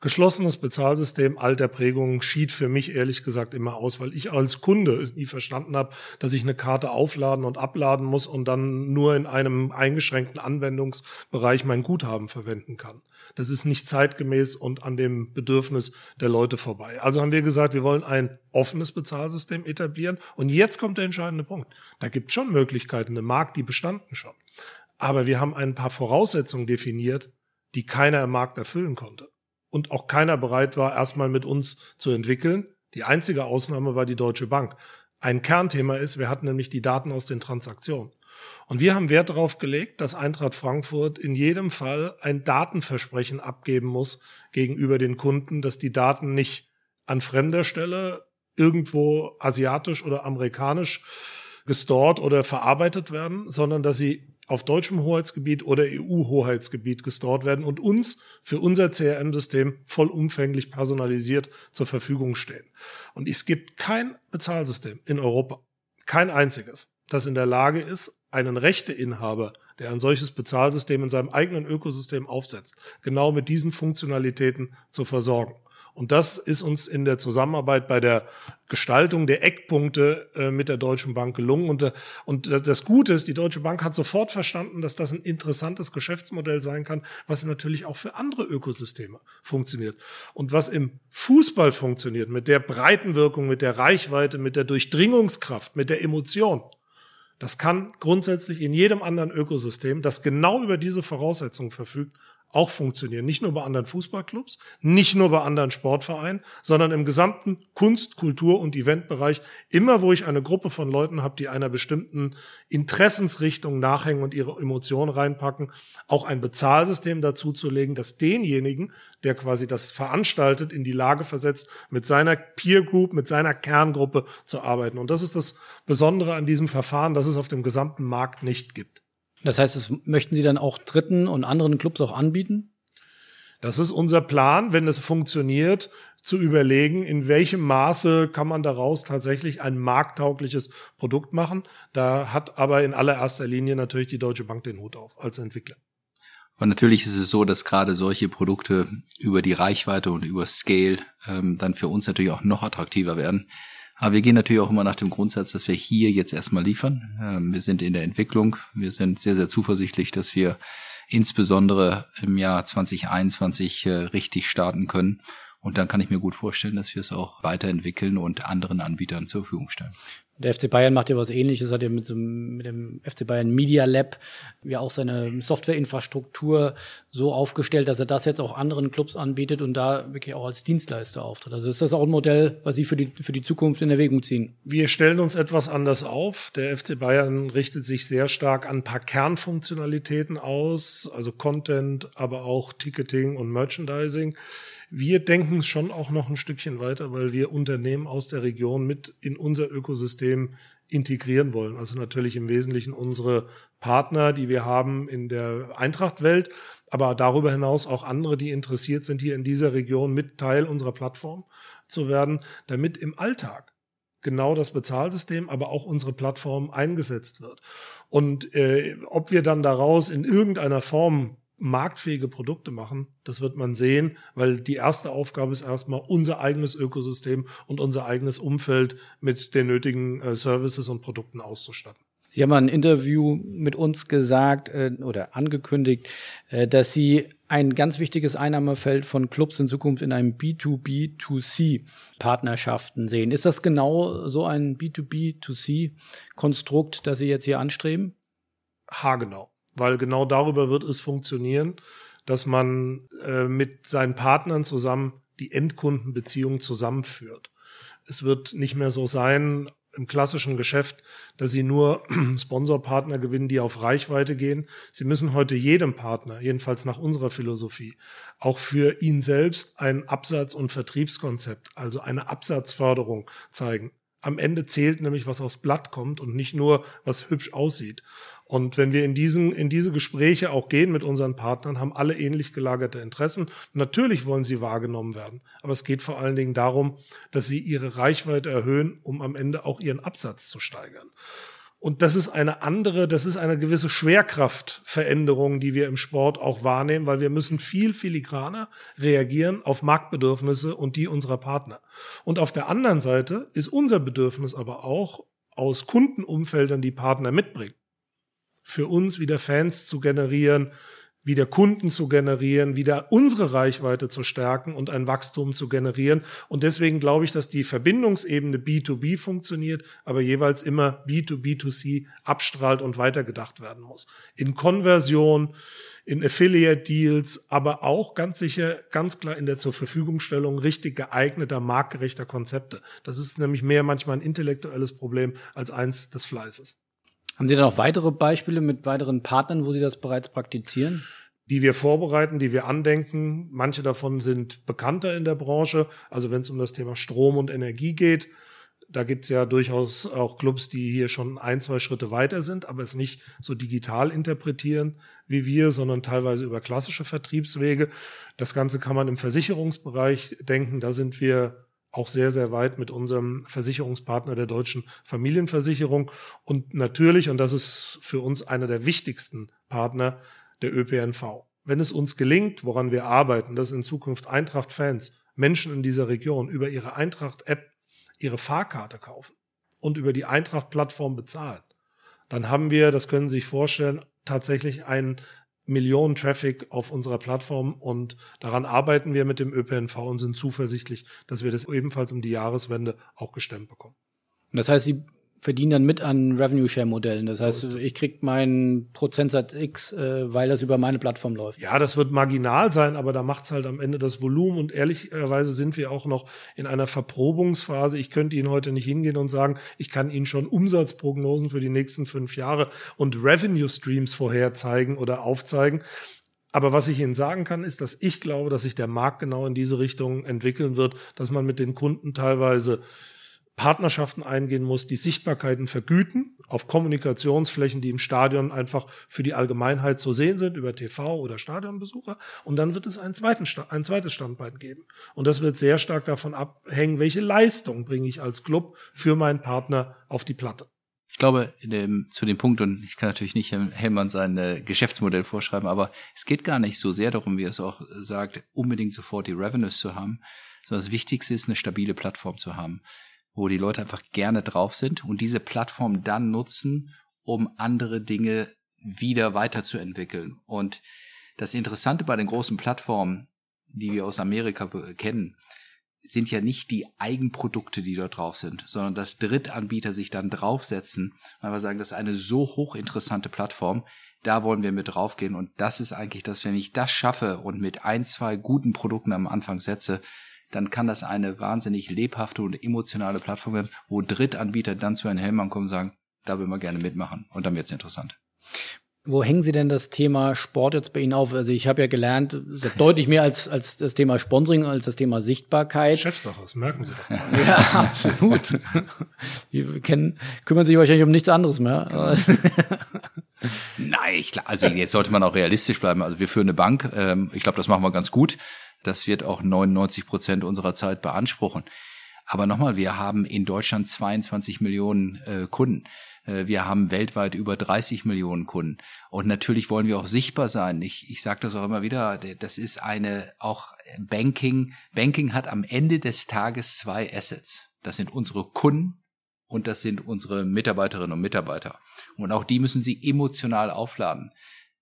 Geschlossenes Bezahlsystem alter Prägung schied für mich ehrlich gesagt immer aus, weil ich als Kunde es nie verstanden habe, dass ich eine Karte aufladen und abladen muss und dann nur in einem eingeschränkten Anwendungsbereich mein Guthaben verwenden kann. Das ist nicht zeitgemäß und an dem Bedürfnis der Leute vorbei. Also haben wir gesagt, wir wollen ein offenes Bezahlsystem etablieren. Und jetzt kommt der entscheidende Punkt. Da gibt es schon Möglichkeiten im Markt, die bestanden schon. Aber wir haben ein paar Voraussetzungen definiert, die keiner im Markt erfüllen konnte. Und auch keiner bereit war, erstmal mit uns zu entwickeln. Die einzige Ausnahme war die Deutsche Bank. Ein Kernthema ist, wir hatten nämlich die Daten aus den Transaktionen. Und wir haben Wert darauf gelegt, dass Eintracht Frankfurt in jedem Fall ein Datenversprechen abgeben muss gegenüber den Kunden, dass die Daten nicht an fremder Stelle irgendwo asiatisch oder amerikanisch gestort oder verarbeitet werden, sondern dass sie auf deutschem Hoheitsgebiet oder EU-Hoheitsgebiet gestort werden und uns für unser CRM-System vollumfänglich personalisiert zur Verfügung stehen. Und es gibt kein Bezahlsystem in Europa, kein einziges, das in der Lage ist, einen Rechteinhaber, der ein solches Bezahlsystem in seinem eigenen Ökosystem aufsetzt, genau mit diesen Funktionalitäten zu versorgen. Und das ist uns in der Zusammenarbeit bei der Gestaltung der Eckpunkte äh, mit der Deutschen Bank gelungen. Und, äh, und das Gute ist, die Deutsche Bank hat sofort verstanden, dass das ein interessantes Geschäftsmodell sein kann, was natürlich auch für andere Ökosysteme funktioniert. Und was im Fußball funktioniert, mit der Breitenwirkung, mit der Reichweite, mit der Durchdringungskraft, mit der Emotion, das kann grundsätzlich in jedem anderen Ökosystem, das genau über diese Voraussetzungen verfügt, auch funktionieren. Nicht nur bei anderen Fußballclubs, nicht nur bei anderen Sportvereinen, sondern im gesamten Kunst-, Kultur- und Eventbereich. Immer, wo ich eine Gruppe von Leuten habe, die einer bestimmten Interessensrichtung nachhängen und ihre Emotionen reinpacken, auch ein Bezahlsystem dazu zu legen, das denjenigen, der quasi das veranstaltet, in die Lage versetzt, mit seiner Peer Group, mit seiner Kerngruppe zu arbeiten. Und das ist das Besondere an diesem Verfahren, dass es auf dem gesamten Markt nicht gibt. Das heißt, das möchten Sie dann auch Dritten und anderen Clubs auch anbieten? Das ist unser Plan, wenn es funktioniert, zu überlegen, in welchem Maße kann man daraus tatsächlich ein markttaugliches Produkt machen. Da hat aber in allererster Linie natürlich die Deutsche Bank den Hut auf als Entwickler. Und natürlich ist es so, dass gerade solche Produkte über die Reichweite und über Scale ähm, dann für uns natürlich auch noch attraktiver werden. Aber wir gehen natürlich auch immer nach dem Grundsatz, dass wir hier jetzt erstmal liefern. Ähm, wir sind in der Entwicklung. Wir sind sehr, sehr zuversichtlich, dass wir insbesondere im Jahr 2021 äh, richtig starten können. Und dann kann ich mir gut vorstellen, dass wir es auch weiterentwickeln und anderen Anbietern zur Verfügung stellen. Der FC Bayern macht ja was ähnliches, hat ja mit, so, mit dem FC Bayern Media Lab ja auch seine Softwareinfrastruktur so aufgestellt, dass er das jetzt auch anderen Clubs anbietet und da wirklich auch als Dienstleister auftritt. Also ist das auch ein Modell, was Sie für die, für die Zukunft in Erwägung ziehen? Wir stellen uns etwas anders auf. Der FC Bayern richtet sich sehr stark an ein paar Kernfunktionalitäten aus, also Content, aber auch Ticketing und Merchandising. Wir denken schon auch noch ein Stückchen weiter, weil wir Unternehmen aus der Region mit in unser Ökosystem integrieren wollen. Also natürlich im Wesentlichen unsere Partner, die wir haben in der Eintracht-Welt, aber darüber hinaus auch andere, die interessiert sind, hier in dieser Region mit Teil unserer Plattform zu werden, damit im Alltag genau das Bezahlsystem, aber auch unsere Plattform eingesetzt wird. Und äh, ob wir dann daraus in irgendeiner Form marktfähige Produkte machen. Das wird man sehen, weil die erste Aufgabe ist erstmal unser eigenes Ökosystem und unser eigenes Umfeld mit den nötigen äh, Services und Produkten auszustatten. Sie haben ein Interview mit uns gesagt äh, oder angekündigt, äh, dass Sie ein ganz wichtiges Einnahmefeld von Clubs in Zukunft in einem B2B2C-Partnerschaften sehen. Ist das genau so ein B2B2C-Konstrukt, das Sie jetzt hier anstreben? Haargenau weil genau darüber wird es funktionieren, dass man äh, mit seinen Partnern zusammen die Endkundenbeziehung zusammenführt. Es wird nicht mehr so sein im klassischen Geschäft, dass Sie nur Sponsorpartner gewinnen, die auf Reichweite gehen. Sie müssen heute jedem Partner, jedenfalls nach unserer Philosophie, auch für ihn selbst ein Absatz- und Vertriebskonzept, also eine Absatzförderung zeigen. Am Ende zählt nämlich, was aufs Blatt kommt und nicht nur, was hübsch aussieht. Und wenn wir in diesen, in diese Gespräche auch gehen mit unseren Partnern, haben alle ähnlich gelagerte Interessen. Natürlich wollen sie wahrgenommen werden. Aber es geht vor allen Dingen darum, dass sie ihre Reichweite erhöhen, um am Ende auch ihren Absatz zu steigern. Und das ist eine andere, das ist eine gewisse Schwerkraftveränderung, die wir im Sport auch wahrnehmen, weil wir müssen viel filigraner reagieren auf Marktbedürfnisse und die unserer Partner. Und auf der anderen Seite ist unser Bedürfnis aber auch, aus Kundenumfeldern die Partner mitbringen für uns wieder Fans zu generieren, wieder Kunden zu generieren, wieder unsere Reichweite zu stärken und ein Wachstum zu generieren. Und deswegen glaube ich, dass die Verbindungsebene B2B funktioniert, aber jeweils immer B2B2C abstrahlt und weitergedacht werden muss. In Konversion, in Affiliate Deals, aber auch ganz sicher, ganz klar in der zur Verfügungstellung richtig geeigneter, marktgerechter Konzepte. Das ist nämlich mehr manchmal ein intellektuelles Problem als eins des Fleißes. Haben Sie da noch weitere Beispiele mit weiteren Partnern, wo Sie das bereits praktizieren? die wir vorbereiten, die wir andenken. Manche davon sind bekannter in der Branche. Also wenn es um das Thema Strom und Energie geht, da gibt's ja durchaus auch Clubs, die hier schon ein, zwei Schritte weiter sind, aber es nicht so digital interpretieren wie wir, sondern teilweise über klassische Vertriebswege. Das Ganze kann man im Versicherungsbereich denken. Da sind wir auch sehr, sehr weit mit unserem Versicherungspartner der deutschen Familienversicherung und natürlich, und das ist für uns einer der wichtigsten Partner, der ÖPNV. Wenn es uns gelingt, woran wir arbeiten, dass in Zukunft Eintracht-Fans, Menschen in dieser Region über ihre Eintracht-App ihre Fahrkarte kaufen und über die Eintracht-Plattform bezahlen, dann haben wir, das können Sie sich vorstellen, tatsächlich einen Millionen Traffic auf unserer Plattform und daran arbeiten wir mit dem ÖPNV und sind zuversichtlich, dass wir das ebenfalls um die Jahreswende auch gestemmt bekommen. Das heißt, Sie verdienen dann mit an Revenue-Share-Modellen. Das so heißt, ich krieg meinen Prozentsatz X, äh, weil das über meine Plattform läuft. Ja, das wird marginal sein, aber da macht's halt am Ende das Volumen. Und ehrlicherweise sind wir auch noch in einer Verprobungsphase. Ich könnte Ihnen heute nicht hingehen und sagen, ich kann Ihnen schon Umsatzprognosen für die nächsten fünf Jahre und Revenue-Streams vorherzeigen oder aufzeigen. Aber was ich Ihnen sagen kann, ist, dass ich glaube, dass sich der Markt genau in diese Richtung entwickeln wird, dass man mit den Kunden teilweise Partnerschaften eingehen muss, die Sichtbarkeiten vergüten auf Kommunikationsflächen, die im Stadion einfach für die Allgemeinheit zu sehen sind, über TV oder Stadionbesucher. Und dann wird es einen zweiten, ein zweites Standbein geben. Und das wird sehr stark davon abhängen, welche Leistung bringe ich als Club für meinen Partner auf die Platte. Ich glaube, dem, zu dem Punkt, und ich kann natürlich nicht Hellmann sein äh, Geschäftsmodell vorschreiben, aber es geht gar nicht so sehr darum, wie er es auch sagt, unbedingt sofort die Revenues zu haben, sondern das Wichtigste ist, eine stabile Plattform zu haben wo die Leute einfach gerne drauf sind und diese Plattform dann nutzen, um andere Dinge wieder weiterzuentwickeln. Und das Interessante bei den großen Plattformen, die wir aus Amerika kennen, sind ja nicht die Eigenprodukte, die dort drauf sind, sondern dass Drittanbieter sich dann draufsetzen, weil wir sagen, das ist eine so hochinteressante Plattform, da wollen wir mit draufgehen und das ist eigentlich das, wenn ich das schaffe und mit ein, zwei guten Produkten am Anfang setze, dann kann das eine wahnsinnig lebhafte und emotionale Plattform werden, wo Drittanbieter dann zu Herrn Hellmann kommen und sagen, da will man gerne mitmachen und dann wird es interessant. Wo hängen Sie denn das Thema Sport jetzt bei Ihnen auf? Also ich habe ja gelernt, deutlich mehr als, als das Thema Sponsoring, als das Thema Sichtbarkeit. Chefsache, das merken Sie doch. ja, absolut. Die kennen, kümmern sich wahrscheinlich um nichts anderes mehr. Nein, klar, also jetzt sollte man auch realistisch bleiben. Also wir führen eine Bank, ähm, ich glaube, das machen wir ganz gut. Das wird auch 99 Prozent unserer Zeit beanspruchen. Aber nochmal, wir haben in Deutschland 22 Millionen äh, Kunden. Äh, wir haben weltweit über 30 Millionen Kunden. Und natürlich wollen wir auch sichtbar sein. Ich, ich sage das auch immer wieder, das ist eine, auch Banking, Banking hat am Ende des Tages zwei Assets. Das sind unsere Kunden und das sind unsere Mitarbeiterinnen und Mitarbeiter. Und auch die müssen sie emotional aufladen.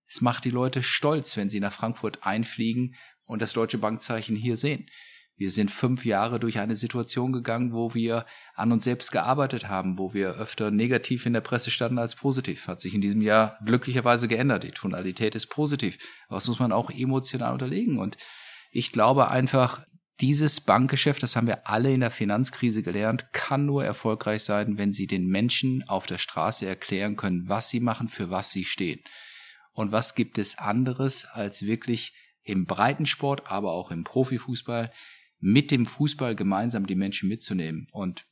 Es macht die Leute stolz, wenn sie nach Frankfurt einfliegen und das deutsche Bankzeichen hier sehen. Wir sind fünf Jahre durch eine Situation gegangen, wo wir an uns selbst gearbeitet haben, wo wir öfter negativ in der Presse standen als positiv. Hat sich in diesem Jahr glücklicherweise geändert. Die Tonalität ist positiv. Aber das muss man auch emotional unterlegen. Und ich glaube einfach, dieses Bankgeschäft, das haben wir alle in der Finanzkrise gelernt, kann nur erfolgreich sein, wenn Sie den Menschen auf der Straße erklären können, was sie machen, für was sie stehen. Und was gibt es anderes als wirklich im Breitensport, aber auch im Profifußball mit dem Fußball gemeinsam die Menschen mitzunehmen. Und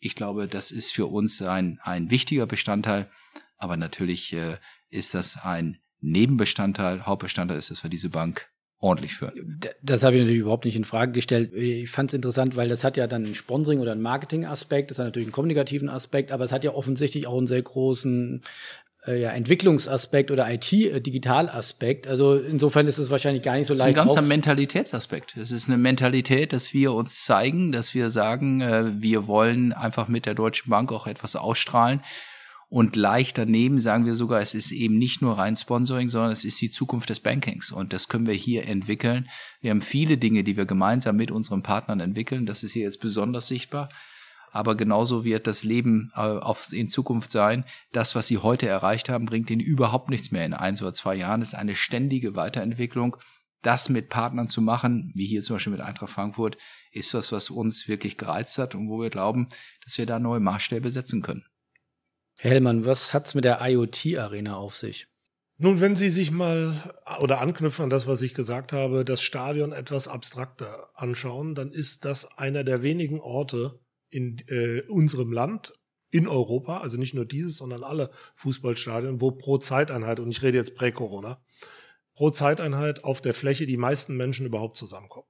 ich glaube, das ist für uns ein, ein wichtiger Bestandteil. Aber natürlich äh, ist das ein Nebenbestandteil. Hauptbestandteil ist, dass wir diese Bank ordentlich führen. Das habe ich natürlich überhaupt nicht in Frage gestellt. Ich fand es interessant, weil das hat ja dann einen Sponsoring oder einen Marketing-Aspekt, das hat natürlich einen kommunikativen Aspekt, aber es hat ja offensichtlich auch einen sehr großen äh, ja, Entwicklungsaspekt oder IT-Digitalaspekt. Äh, also insofern ist es wahrscheinlich gar nicht so leicht. Das ist ein ganzer Mentalitätsaspekt. Es ist eine Mentalität, dass wir uns zeigen, dass wir sagen, äh, wir wollen einfach mit der Deutschen Bank auch etwas ausstrahlen. Und leicht daneben sagen wir sogar, es ist eben nicht nur rein Sponsoring, sondern es ist die Zukunft des Bankings. Und das können wir hier entwickeln. Wir haben viele Dinge, die wir gemeinsam mit unseren Partnern entwickeln. Das ist hier jetzt besonders sichtbar aber genauso wird das Leben äh, auf, in Zukunft sein. Das, was sie heute erreicht haben, bringt ihnen überhaupt nichts mehr in eins oder zwei Jahren. Das ist eine ständige Weiterentwicklung. Das mit Partnern zu machen, wie hier zum Beispiel mit Eintracht Frankfurt, ist was, was uns wirklich gereizt hat und wo wir glauben, dass wir da neue Maßstäbe setzen können. Herr Hellmann, was hat's mit der IoT-Arena auf sich? Nun, wenn Sie sich mal oder anknüpfen an das, was ich gesagt habe, das Stadion etwas abstrakter anschauen, dann ist das einer der wenigen Orte, in äh, unserem Land, in Europa, also nicht nur dieses, sondern alle Fußballstadien, wo pro Zeiteinheit, und ich rede jetzt prä-Corona, pro Zeiteinheit auf der Fläche die meisten Menschen überhaupt zusammenkommen.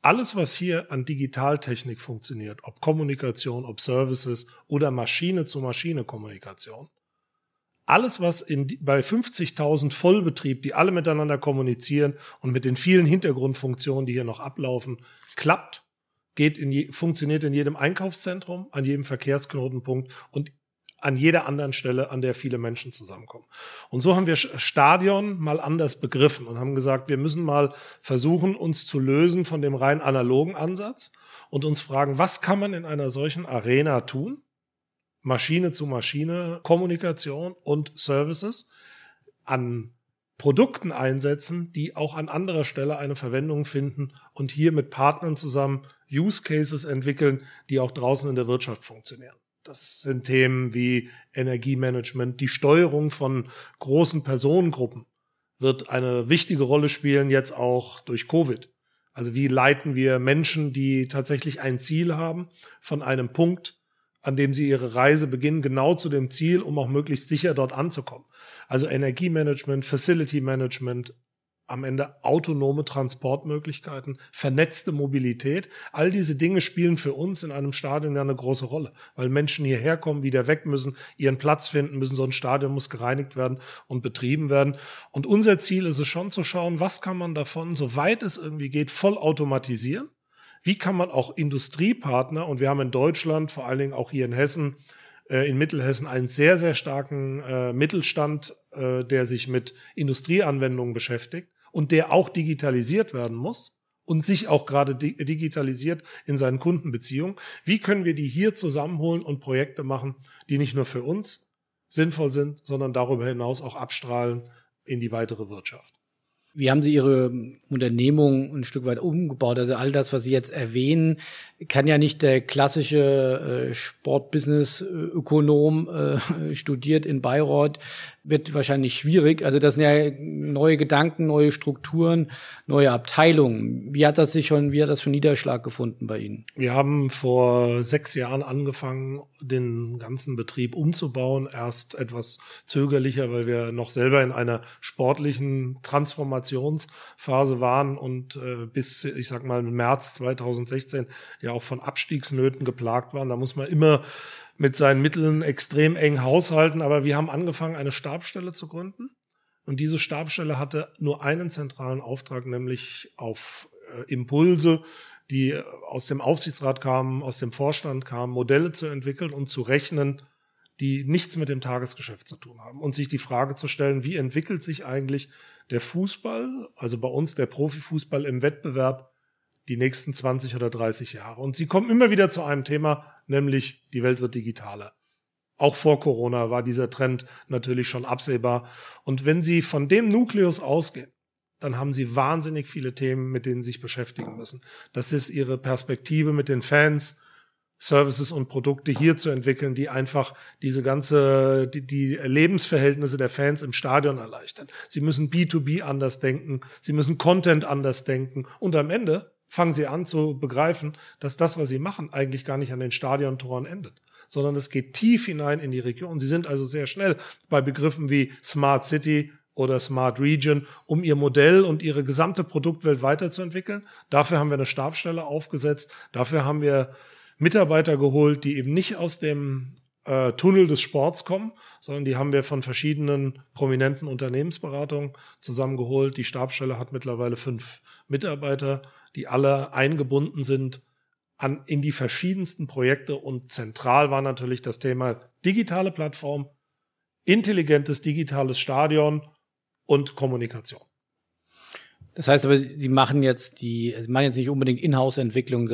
Alles, was hier an Digitaltechnik funktioniert, ob Kommunikation, ob Services oder Maschine-zu-Maschine-Kommunikation, alles, was in, bei 50.000 Vollbetrieb, die alle miteinander kommunizieren und mit den vielen Hintergrundfunktionen, die hier noch ablaufen, klappt, geht in je, funktioniert in jedem Einkaufszentrum, an jedem Verkehrsknotenpunkt und an jeder anderen Stelle, an der viele Menschen zusammenkommen. Und so haben wir Stadion mal anders begriffen und haben gesagt, wir müssen mal versuchen, uns zu lösen von dem rein analogen Ansatz und uns fragen, was kann man in einer solchen Arena tun? Maschine zu Maschine, Kommunikation und Services an Produkten einsetzen, die auch an anderer Stelle eine Verwendung finden und hier mit Partnern zusammen Use Cases entwickeln, die auch draußen in der Wirtschaft funktionieren. Das sind Themen wie Energiemanagement, die Steuerung von großen Personengruppen wird eine wichtige Rolle spielen, jetzt auch durch Covid. Also wie leiten wir Menschen, die tatsächlich ein Ziel haben, von einem Punkt an dem sie ihre Reise beginnen, genau zu dem Ziel, um auch möglichst sicher dort anzukommen. Also Energiemanagement, Facility Management, am Ende autonome Transportmöglichkeiten, vernetzte Mobilität. All diese Dinge spielen für uns in einem Stadion ja eine große Rolle, weil Menschen hierher kommen, wieder weg müssen, ihren Platz finden müssen. So ein Stadion muss gereinigt werden und betrieben werden. Und unser Ziel ist es schon zu schauen, was kann man davon, soweit es irgendwie geht, voll automatisieren wie kann man auch Industriepartner, und wir haben in Deutschland, vor allen Dingen auch hier in Hessen, äh, in Mittelhessen einen sehr, sehr starken äh, Mittelstand, äh, der sich mit Industrieanwendungen beschäftigt und der auch digitalisiert werden muss. und sich auch gerade digitalisiert in seinen Kundenbeziehungen. Wie können wir die hier zusammenholen und Projekte machen, die nicht nur für uns sinnvoll sind, sondern darüber hinaus auch abstrahlen in die weitere Wirtschaft? Wie haben Sie Ihre Unternehmung ein Stück weit umgebaut? Also all das, was Sie jetzt erwähnen, kann ja nicht der klassische äh, Sportbusiness-Ökonom äh, studiert in Bayreuth, wird wahrscheinlich schwierig. Also das sind ja neue Gedanken, neue Strukturen, neue Abteilungen. Wie hat das sich schon, wie hat das schon Niederschlag gefunden bei Ihnen? Wir haben vor sechs Jahren angefangen, den ganzen Betrieb umzubauen. Erst etwas zögerlicher, weil wir noch selber in einer sportlichen Transformationsphase waren und äh, bis, ich sag mal, März 2016 ja auch von Abstiegsnöten geplagt waren. Da muss man immer mit seinen Mitteln extrem eng haushalten. Aber wir haben angefangen, eine Stabstelle zu gründen. Und diese Stabstelle hatte nur einen zentralen Auftrag, nämlich auf äh, Impulse, die aus dem Aufsichtsrat kamen, aus dem Vorstand kamen, Modelle zu entwickeln und zu rechnen, die nichts mit dem Tagesgeschäft zu tun haben. Und sich die Frage zu stellen, wie entwickelt sich eigentlich der Fußball, also bei uns der Profifußball im Wettbewerb die nächsten 20 oder 30 Jahre. Und sie kommen immer wieder zu einem Thema, nämlich die Welt wird digitaler. Auch vor Corona war dieser Trend natürlich schon absehbar. Und wenn Sie von dem Nukleus ausgehen, dann haben Sie wahnsinnig viele Themen, mit denen Sie sich beschäftigen müssen. Das ist Ihre Perspektive mit den Fans, Services und Produkte hier zu entwickeln, die einfach diese ganze, die, die Lebensverhältnisse der Fans im Stadion erleichtern. Sie müssen B2B anders denken, sie müssen Content anders denken und am Ende fangen sie an zu begreifen, dass das, was sie machen, eigentlich gar nicht an den Stadiontoren endet, sondern es geht tief hinein in die Region. Sie sind also sehr schnell bei Begriffen wie Smart City oder Smart Region, um ihr Modell und ihre gesamte Produktwelt weiterzuentwickeln. Dafür haben wir eine Stabstelle aufgesetzt. Dafür haben wir Mitarbeiter geholt, die eben nicht aus dem äh, Tunnel des Sports kommen, sondern die haben wir von verschiedenen prominenten Unternehmensberatungen zusammengeholt. Die Stabstelle hat mittlerweile fünf Mitarbeiter die alle eingebunden sind an, in die verschiedensten Projekte und zentral war natürlich das Thema digitale Plattform, intelligentes digitales Stadion und Kommunikation. Das heißt aber, Sie machen jetzt die, Sie machen jetzt nicht unbedingt Inhouse-Entwicklung,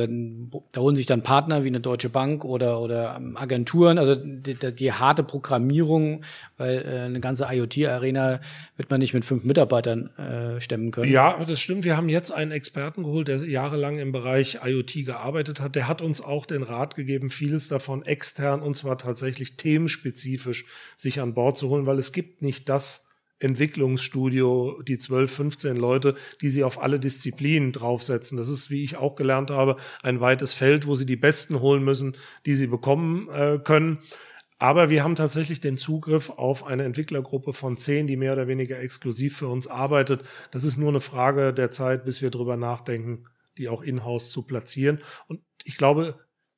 da holen sich dann Partner wie eine Deutsche Bank oder, oder ähm, Agenturen, also die, die harte Programmierung, weil äh, eine ganze IoT-Arena wird man nicht mit fünf Mitarbeitern äh, stemmen können. Ja, das stimmt. Wir haben jetzt einen Experten geholt, der jahrelang im Bereich IoT gearbeitet hat. Der hat uns auch den Rat gegeben, vieles davon extern und zwar tatsächlich themenspezifisch sich an Bord zu holen, weil es gibt nicht das, Entwicklungsstudio, die 12, 15 Leute, die sie auf alle Disziplinen draufsetzen. Das ist, wie ich auch gelernt habe, ein weites Feld, wo sie die Besten holen müssen, die sie bekommen äh, können. Aber wir haben tatsächlich den Zugriff auf eine Entwicklergruppe von zehn, die mehr oder weniger exklusiv für uns arbeitet. Das ist nur eine Frage der Zeit, bis wir drüber nachdenken, die auch in-house zu platzieren. Und ich glaube,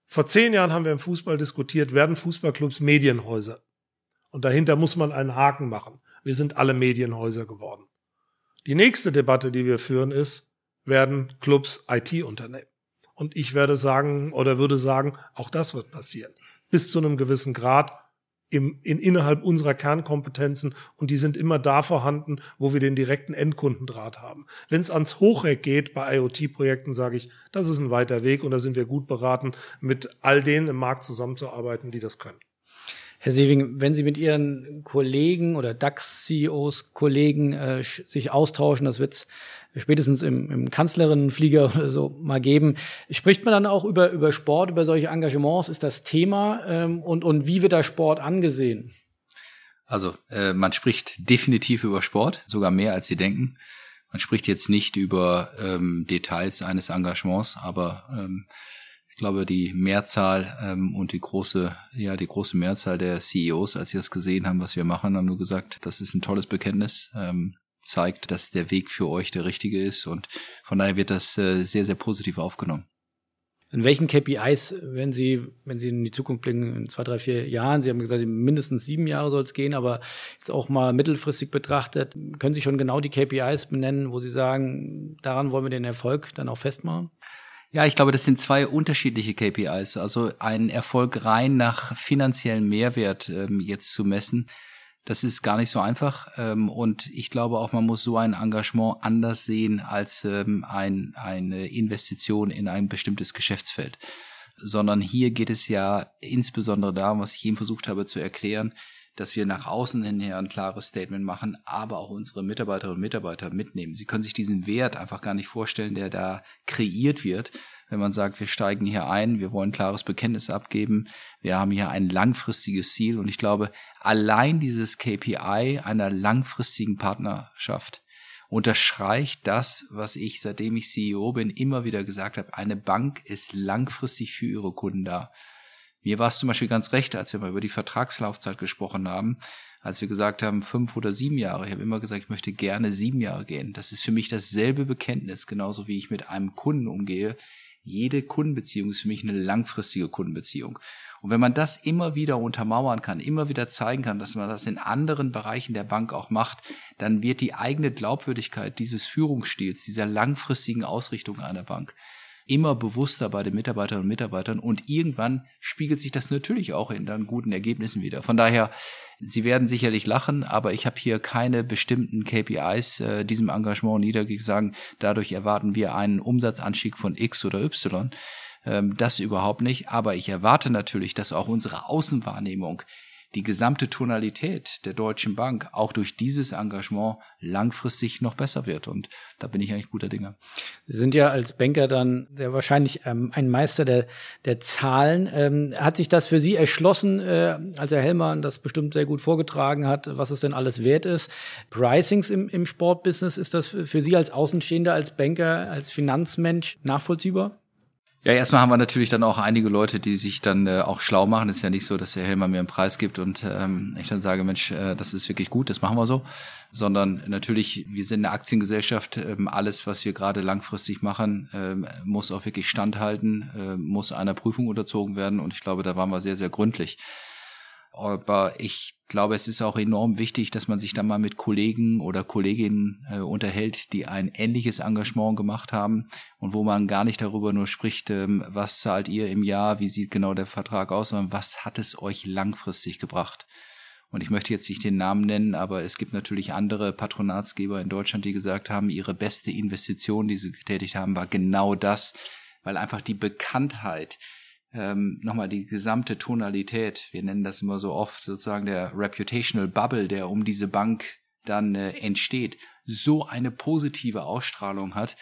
vor zehn Jahren haben wir im Fußball diskutiert, werden Fußballclubs Medienhäuser? Und dahinter muss man einen Haken machen. Wir sind alle Medienhäuser geworden. Die nächste Debatte, die wir führen, ist, werden Clubs IT-Unternehmen? Und ich werde sagen oder würde sagen, auch das wird passieren. Bis zu einem gewissen Grad im, in, innerhalb unserer Kernkompetenzen und die sind immer da vorhanden, wo wir den direkten Endkundendraht haben. Wenn es ans Hochreck geht bei IoT-Projekten, sage ich, das ist ein weiter Weg und da sind wir gut beraten, mit all denen im Markt zusammenzuarbeiten, die das können. Herr Sewing, wenn Sie mit Ihren Kollegen oder DAX-CEOs, Kollegen äh, sich austauschen, das wird es spätestens im, im Kanzlerinnenflieger oder so mal geben, spricht man dann auch über, über Sport, über solche Engagements? Ist das Thema ähm, und, und wie wird da Sport angesehen? Also äh, man spricht definitiv über Sport, sogar mehr als Sie denken. Man spricht jetzt nicht über ähm, Details eines Engagements, aber ähm, ich glaube, die Mehrzahl ähm, und die große, ja, die große Mehrzahl der CEOs, als sie das gesehen haben, was wir machen, haben nur gesagt, das ist ein tolles Bekenntnis, ähm, zeigt, dass der Weg für euch der richtige ist und von daher wird das äh, sehr, sehr positiv aufgenommen. In welchen KPIs, wenn Sie, wenn Sie in die Zukunft blicken, in zwei, drei, vier Jahren, Sie haben gesagt, mindestens sieben Jahre soll es gehen, aber jetzt auch mal mittelfristig betrachtet, können Sie schon genau die KPIs benennen, wo Sie sagen, daran wollen wir den Erfolg dann auch festmachen? Ja, ich glaube, das sind zwei unterschiedliche KPIs. Also ein Erfolg rein nach finanziellen Mehrwert ähm, jetzt zu messen, Das ist gar nicht so einfach. Ähm, und ich glaube auch, man muss so ein Engagement anders sehen als ähm, ein, eine Investition in ein bestimmtes Geschäftsfeld. Sondern hier geht es ja insbesondere darum, was ich eben versucht habe zu erklären, dass wir nach außen hin her ein klares Statement machen, aber auch unsere Mitarbeiterinnen und Mitarbeiter mitnehmen. Sie können sich diesen Wert einfach gar nicht vorstellen, der da kreiert wird, wenn man sagt, wir steigen hier ein, wir wollen klares Bekenntnis abgeben, wir haben hier ein langfristiges Ziel und ich glaube, allein dieses KPI einer langfristigen Partnerschaft unterstreicht das, was ich, seitdem ich CEO bin, immer wieder gesagt habe, eine Bank ist langfristig für ihre Kunden da. Mir war es zum Beispiel ganz recht, als wir mal über die Vertragslaufzeit gesprochen haben, als wir gesagt haben, fünf oder sieben Jahre. Ich habe immer gesagt, ich möchte gerne sieben Jahre gehen. Das ist für mich dasselbe Bekenntnis, genauso wie ich mit einem Kunden umgehe jede Kundenbeziehung ist für mich eine langfristige Kundenbeziehung. Und wenn man das immer wieder untermauern kann, immer wieder zeigen kann, dass man das in anderen Bereichen der Bank auch macht, dann wird die eigene Glaubwürdigkeit dieses Führungsstils, dieser langfristigen Ausrichtung einer Bank immer bewusster bei den Mitarbeiterinnen und Mitarbeitern und irgendwann spiegelt sich das natürlich auch in dann guten Ergebnissen wieder. Von daher, Sie werden sicherlich lachen, aber ich habe hier keine bestimmten KPIs äh, diesem Engagement niedergesagt. Dadurch erwarten wir einen Umsatzanstieg von X oder Y. Ähm, das überhaupt nicht. Aber ich erwarte natürlich, dass auch unsere Außenwahrnehmung die gesamte Tonalität der Deutschen Bank auch durch dieses Engagement langfristig noch besser wird. Und da bin ich eigentlich guter Dinge. Sie sind ja als Banker dann sehr wahrscheinlich ähm, ein Meister der, der Zahlen. Ähm, hat sich das für Sie erschlossen, äh, als Herr Hellmann das bestimmt sehr gut vorgetragen hat, was es denn alles wert ist? Pricings im, im Sportbusiness, ist das für Sie als Außenstehender, als Banker, als Finanzmensch nachvollziehbar? Ja, erstmal haben wir natürlich dann auch einige Leute, die sich dann äh, auch schlau machen. Es ist ja nicht so, dass der Helmer mir einen Preis gibt und ähm, ich dann sage, Mensch, äh, das ist wirklich gut, das machen wir so. Sondern natürlich, wir sind eine Aktiengesellschaft, ähm, alles, was wir gerade langfristig machen, ähm, muss auch wirklich standhalten, äh, muss einer Prüfung unterzogen werden und ich glaube, da waren wir sehr, sehr gründlich. Aber ich glaube, es ist auch enorm wichtig, dass man sich da mal mit Kollegen oder Kolleginnen äh, unterhält, die ein ähnliches Engagement gemacht haben und wo man gar nicht darüber nur spricht, ähm, was zahlt ihr im Jahr, wie sieht genau der Vertrag aus, sondern was hat es euch langfristig gebracht. Und ich möchte jetzt nicht den Namen nennen, aber es gibt natürlich andere Patronatsgeber in Deutschland, die gesagt haben, ihre beste Investition, die sie getätigt haben, war genau das, weil einfach die Bekanntheit, ähm, nochmal die gesamte Tonalität, wir nennen das immer so oft sozusagen der Reputational Bubble, der um diese Bank dann äh, entsteht, so eine positive Ausstrahlung hat,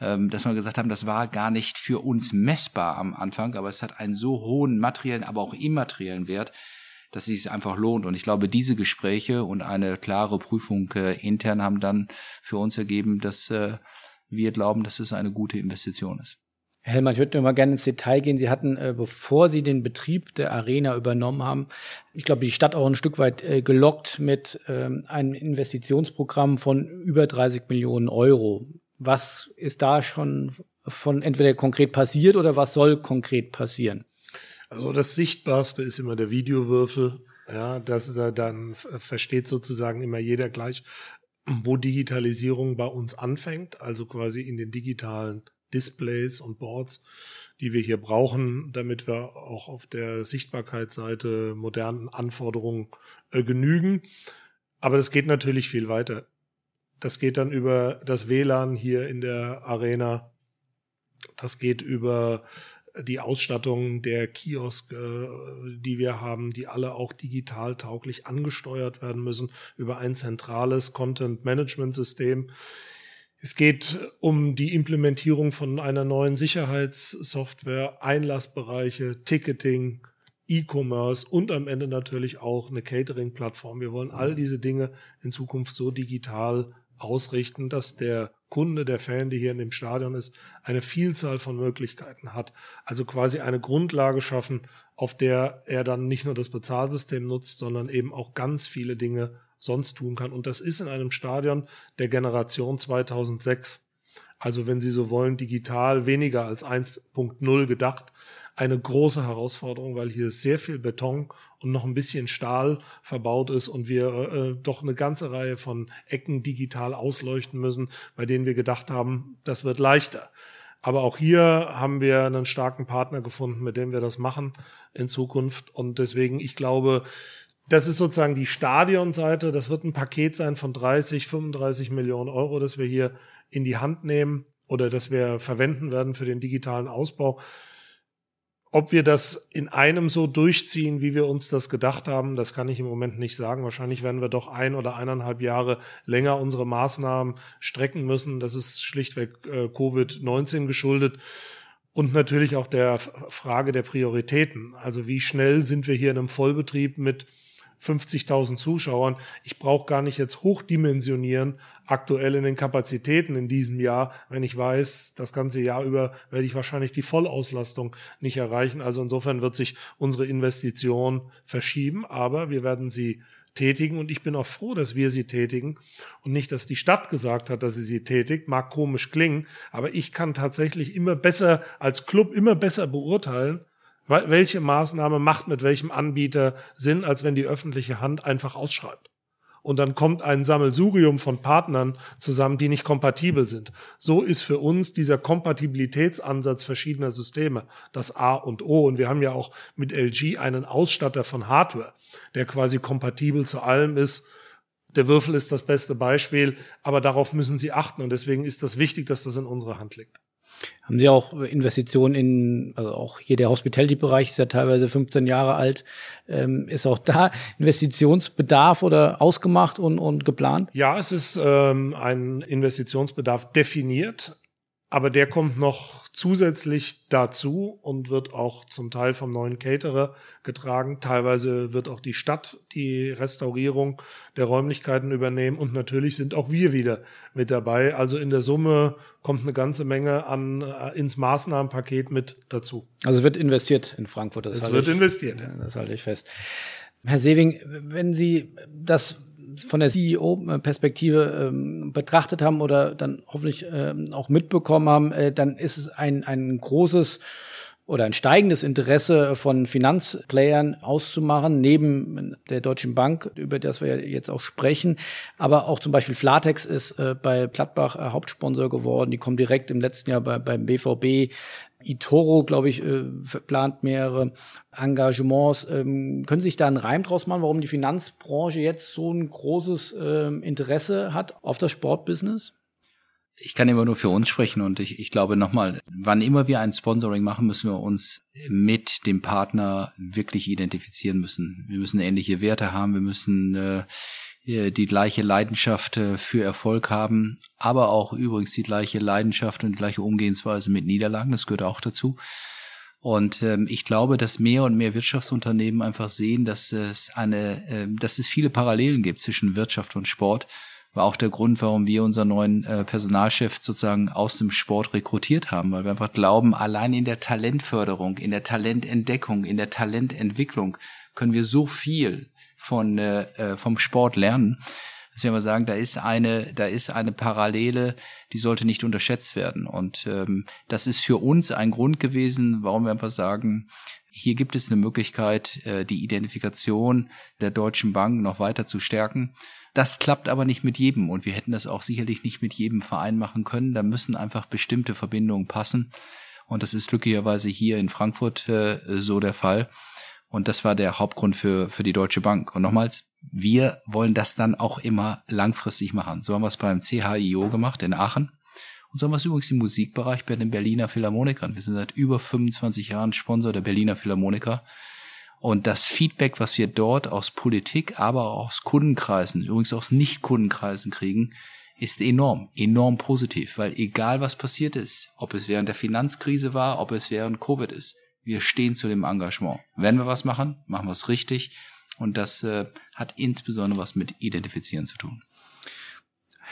ähm, dass wir gesagt haben, das war gar nicht für uns messbar am Anfang, aber es hat einen so hohen materiellen, aber auch immateriellen Wert, dass es sich einfach lohnt. Und ich glaube, diese Gespräche und eine klare Prüfung äh, intern haben dann für uns ergeben, dass äh, wir glauben, dass es eine gute Investition ist. Hellmann, ich würde noch mal gerne ins Detail gehen. Sie hatten, äh, bevor Sie den Betrieb der Arena übernommen haben, ich glaube, die Stadt auch ein Stück weit äh, gelockt mit ähm, einem Investitionsprogramm von über 30 Millionen Euro. Was ist da schon von entweder konkret passiert oder was soll konkret passieren? Also das Sichtbarste ist immer der Videowürfel. Ja, das er dann versteht sozusagen immer jeder gleich, wo Digitalisierung bei uns anfängt, also quasi in den digitalen Displays und Boards, die wir hier brauchen, damit wir auch auf der Sichtbarkeitsseite modernen Anforderungen äh, genügen. Aber das geht natürlich viel weiter. Das geht dann über das WLAN hier in der Arena. Das geht über die Ausstattung der Kioske, äh, die wir haben, die alle auch digital tauglich angesteuert werden müssen über ein zentrales Content-Management-System. Es geht um die Implementierung von einer neuen Sicherheitssoftware, Einlassbereiche, Ticketing, E-Commerce und am Ende natürlich auch eine Catering-Plattform. Wir wollen all diese Dinge in Zukunft so digital ausrichten, dass der Kunde, der Fan, der hier in dem Stadion ist, eine Vielzahl von Möglichkeiten hat. Also quasi eine Grundlage schaffen, auf der er dann nicht nur das Bezahlsystem nutzt, sondern eben auch ganz viele Dinge sonst tun kann. Und das ist in einem Stadion der Generation 2006. Also wenn Sie so wollen, digital weniger als 1.0 gedacht. Eine große Herausforderung, weil hier sehr viel Beton und noch ein bisschen Stahl verbaut ist und wir äh, doch eine ganze Reihe von Ecken digital ausleuchten müssen, bei denen wir gedacht haben, das wird leichter. Aber auch hier haben wir einen starken Partner gefunden, mit dem wir das machen in Zukunft. Und deswegen, ich glaube, Das ist sozusagen die Stadionseite. Das wird ein Paket sein von 30, 35 Millionen Euro, das wir hier in die Hand nehmen oder das wir verwenden werden für den digitalen Ausbau. Ob wir das in einem so durchziehen, wie wir uns das gedacht haben, das kann ich im Moment nicht sagen. Wahrscheinlich werden wir doch ein oder eineinhalb Jahre länger unsere Maßnahmen strecken müssen. Das ist schlichtweg äh, Covid-19 geschuldet. Und natürlich auch der Frage der Prioritäten. Also wie schnell sind wir hier in einem Vollbetrieb mit 50.000 Zuschauern. Ich brauche gar nicht jetzt hochdimensionieren, aktuell in den Kapazitäten in diesem Jahr, wenn ich weiß, das ganze Jahr über werde ich wahrscheinlich die Vollauslastung nicht erreichen. Also insofern wird sich unsere Investition verschieben, aber wir werden sie tätigen und ich bin auch froh, dass wir sie tätigen und nicht, dass die Stadt gesagt hat, dass sie sie tätigt. Mag komisch klingen, aber ich kann tatsächlich immer besser als Club immer besser beurteilen, welche Maßnahme macht mit welchem Anbieter Sinn, als wenn die öffentliche Hand einfach ausschreibt. Und dann kommt ein Sammelsurium von Partnern zusammen, die nicht kompatibel sind. So ist für uns dieser Kompatibilitätsansatz verschiedener Systeme das A und O. Und wir haben ja auch mit LG einen Ausstatter von Hardware, der quasi kompatibel zu allem ist. Der Würfel ist das beste Beispiel, aber darauf müssen Sie achten. Und deswegen ist das wichtig, dass das in unserer Hand liegt. Haben Sie auch Investitionen in, also auch hier der Hospitality-Bereich ist ja teilweise 15 Jahre alt. Ähm, ist auch da Investitionsbedarf oder ausgemacht und, und geplant? Ja, es ist ähm, ein Investitionsbedarf definiert. Aber der kommt noch zusätzlich dazu und wird auch zum Teil vom neuen Caterer getragen. Teilweise wird auch die Stadt die Restaurierung der Räumlichkeiten übernehmen und natürlich sind auch wir wieder mit dabei. Also in der Summe kommt eine ganze Menge an äh, ins Maßnahmenpaket mit dazu. Also es wird investiert in Frankfurt. Das es wird ich, investiert. Das halte ich fest. Herr Sewing, wenn Sie das von der CEO-Perspektive ähm, betrachtet haben oder dann hoffentlich ähm, auch mitbekommen haben, äh, dann ist es ein, ein großes oder ein steigendes Interesse von Finanzplayern auszumachen, neben der Deutschen Bank, über das wir jetzt auch sprechen. Aber auch zum Beispiel Flatex ist äh, bei Gladbach äh, Hauptsponsor geworden. Die kommen direkt im letzten Jahr bei, beim BVB Itoro, glaube ich, äh, plant mehrere Engagements. Ähm, können Sie sich da einen Reim draus machen, warum die Finanzbranche jetzt so ein großes ähm, Interesse hat auf das Sportbusiness? Ich kann immer nur für uns sprechen und ich, ich glaube nochmal, wann immer wir ein Sponsoring machen, müssen wir uns mit dem Partner wirklich identifizieren müssen. Wir müssen ähnliche Werte haben, wir müssen äh, die gleiche Leidenschaft äh, für Erfolg haben, aber auch übrigens die gleiche Leidenschaft und die gleiche Umgehensweise mit Niederlagen, das gehört auch dazu. Und ähm, ich glaube, dass mehr und mehr Wirtschaftsunternehmen einfach sehen, dass es eine, äh, dass es viele Parallelen gibt zwischen Wirtschaft und Sport. War auch der Grund, warum wir unseren neuen äh, Personalchef sozusagen aus dem Sport rekrutiert haben, weil wir einfach glauben, allein in der Talentförderung, in der Talententdeckung, in der Talententwicklung können wir so viel von äh, äh, vom Sport lernen. Dass wir mal sagen, da ist eine, da ist eine Parallele, die sollte nicht unterschätzt werden. Und ähm, das ist für uns ein Grund gewesen, warum wir einfach sagen, hier gibt es eine Möglichkeit, äh, die Identifikation der Deutschen Bank noch weiter zu stärken. Das klappt aber nicht mit jedem und wir hätten das auch sicherlich nicht mit jedem Verein machen können. Da müssen einfach bestimmte Verbindungen passen. Und das ist glücklicherweise hier in Frankfurt äh, so der Fall. Und das war der Hauptgrund für, für die Deutsche Bank. Und nochmals, wir wollen das dann auch immer langfristig machen. So haben wir es beim CHIO gemacht in Aachen. Und so haben wir es übrigens im Musikbereich bei den Berliner Philharmonikern. Wir sind seit über 25 Jahren Sponsor der Berliner Philharmoniker. Und das Feedback, was wir dort aus Politik, aber auch aus Kundenkreisen, übrigens aus Nicht-Kundenkreisen kriegen, ist enorm, enorm positiv, weil egal was passiert ist, ob es während der Finanzkrise war, ob es während Covid ist, wir stehen zu dem Engagement. Wenn wir was machen, machen wir es richtig. Und das äh, hat insbesondere was mit Identifizieren zu tun.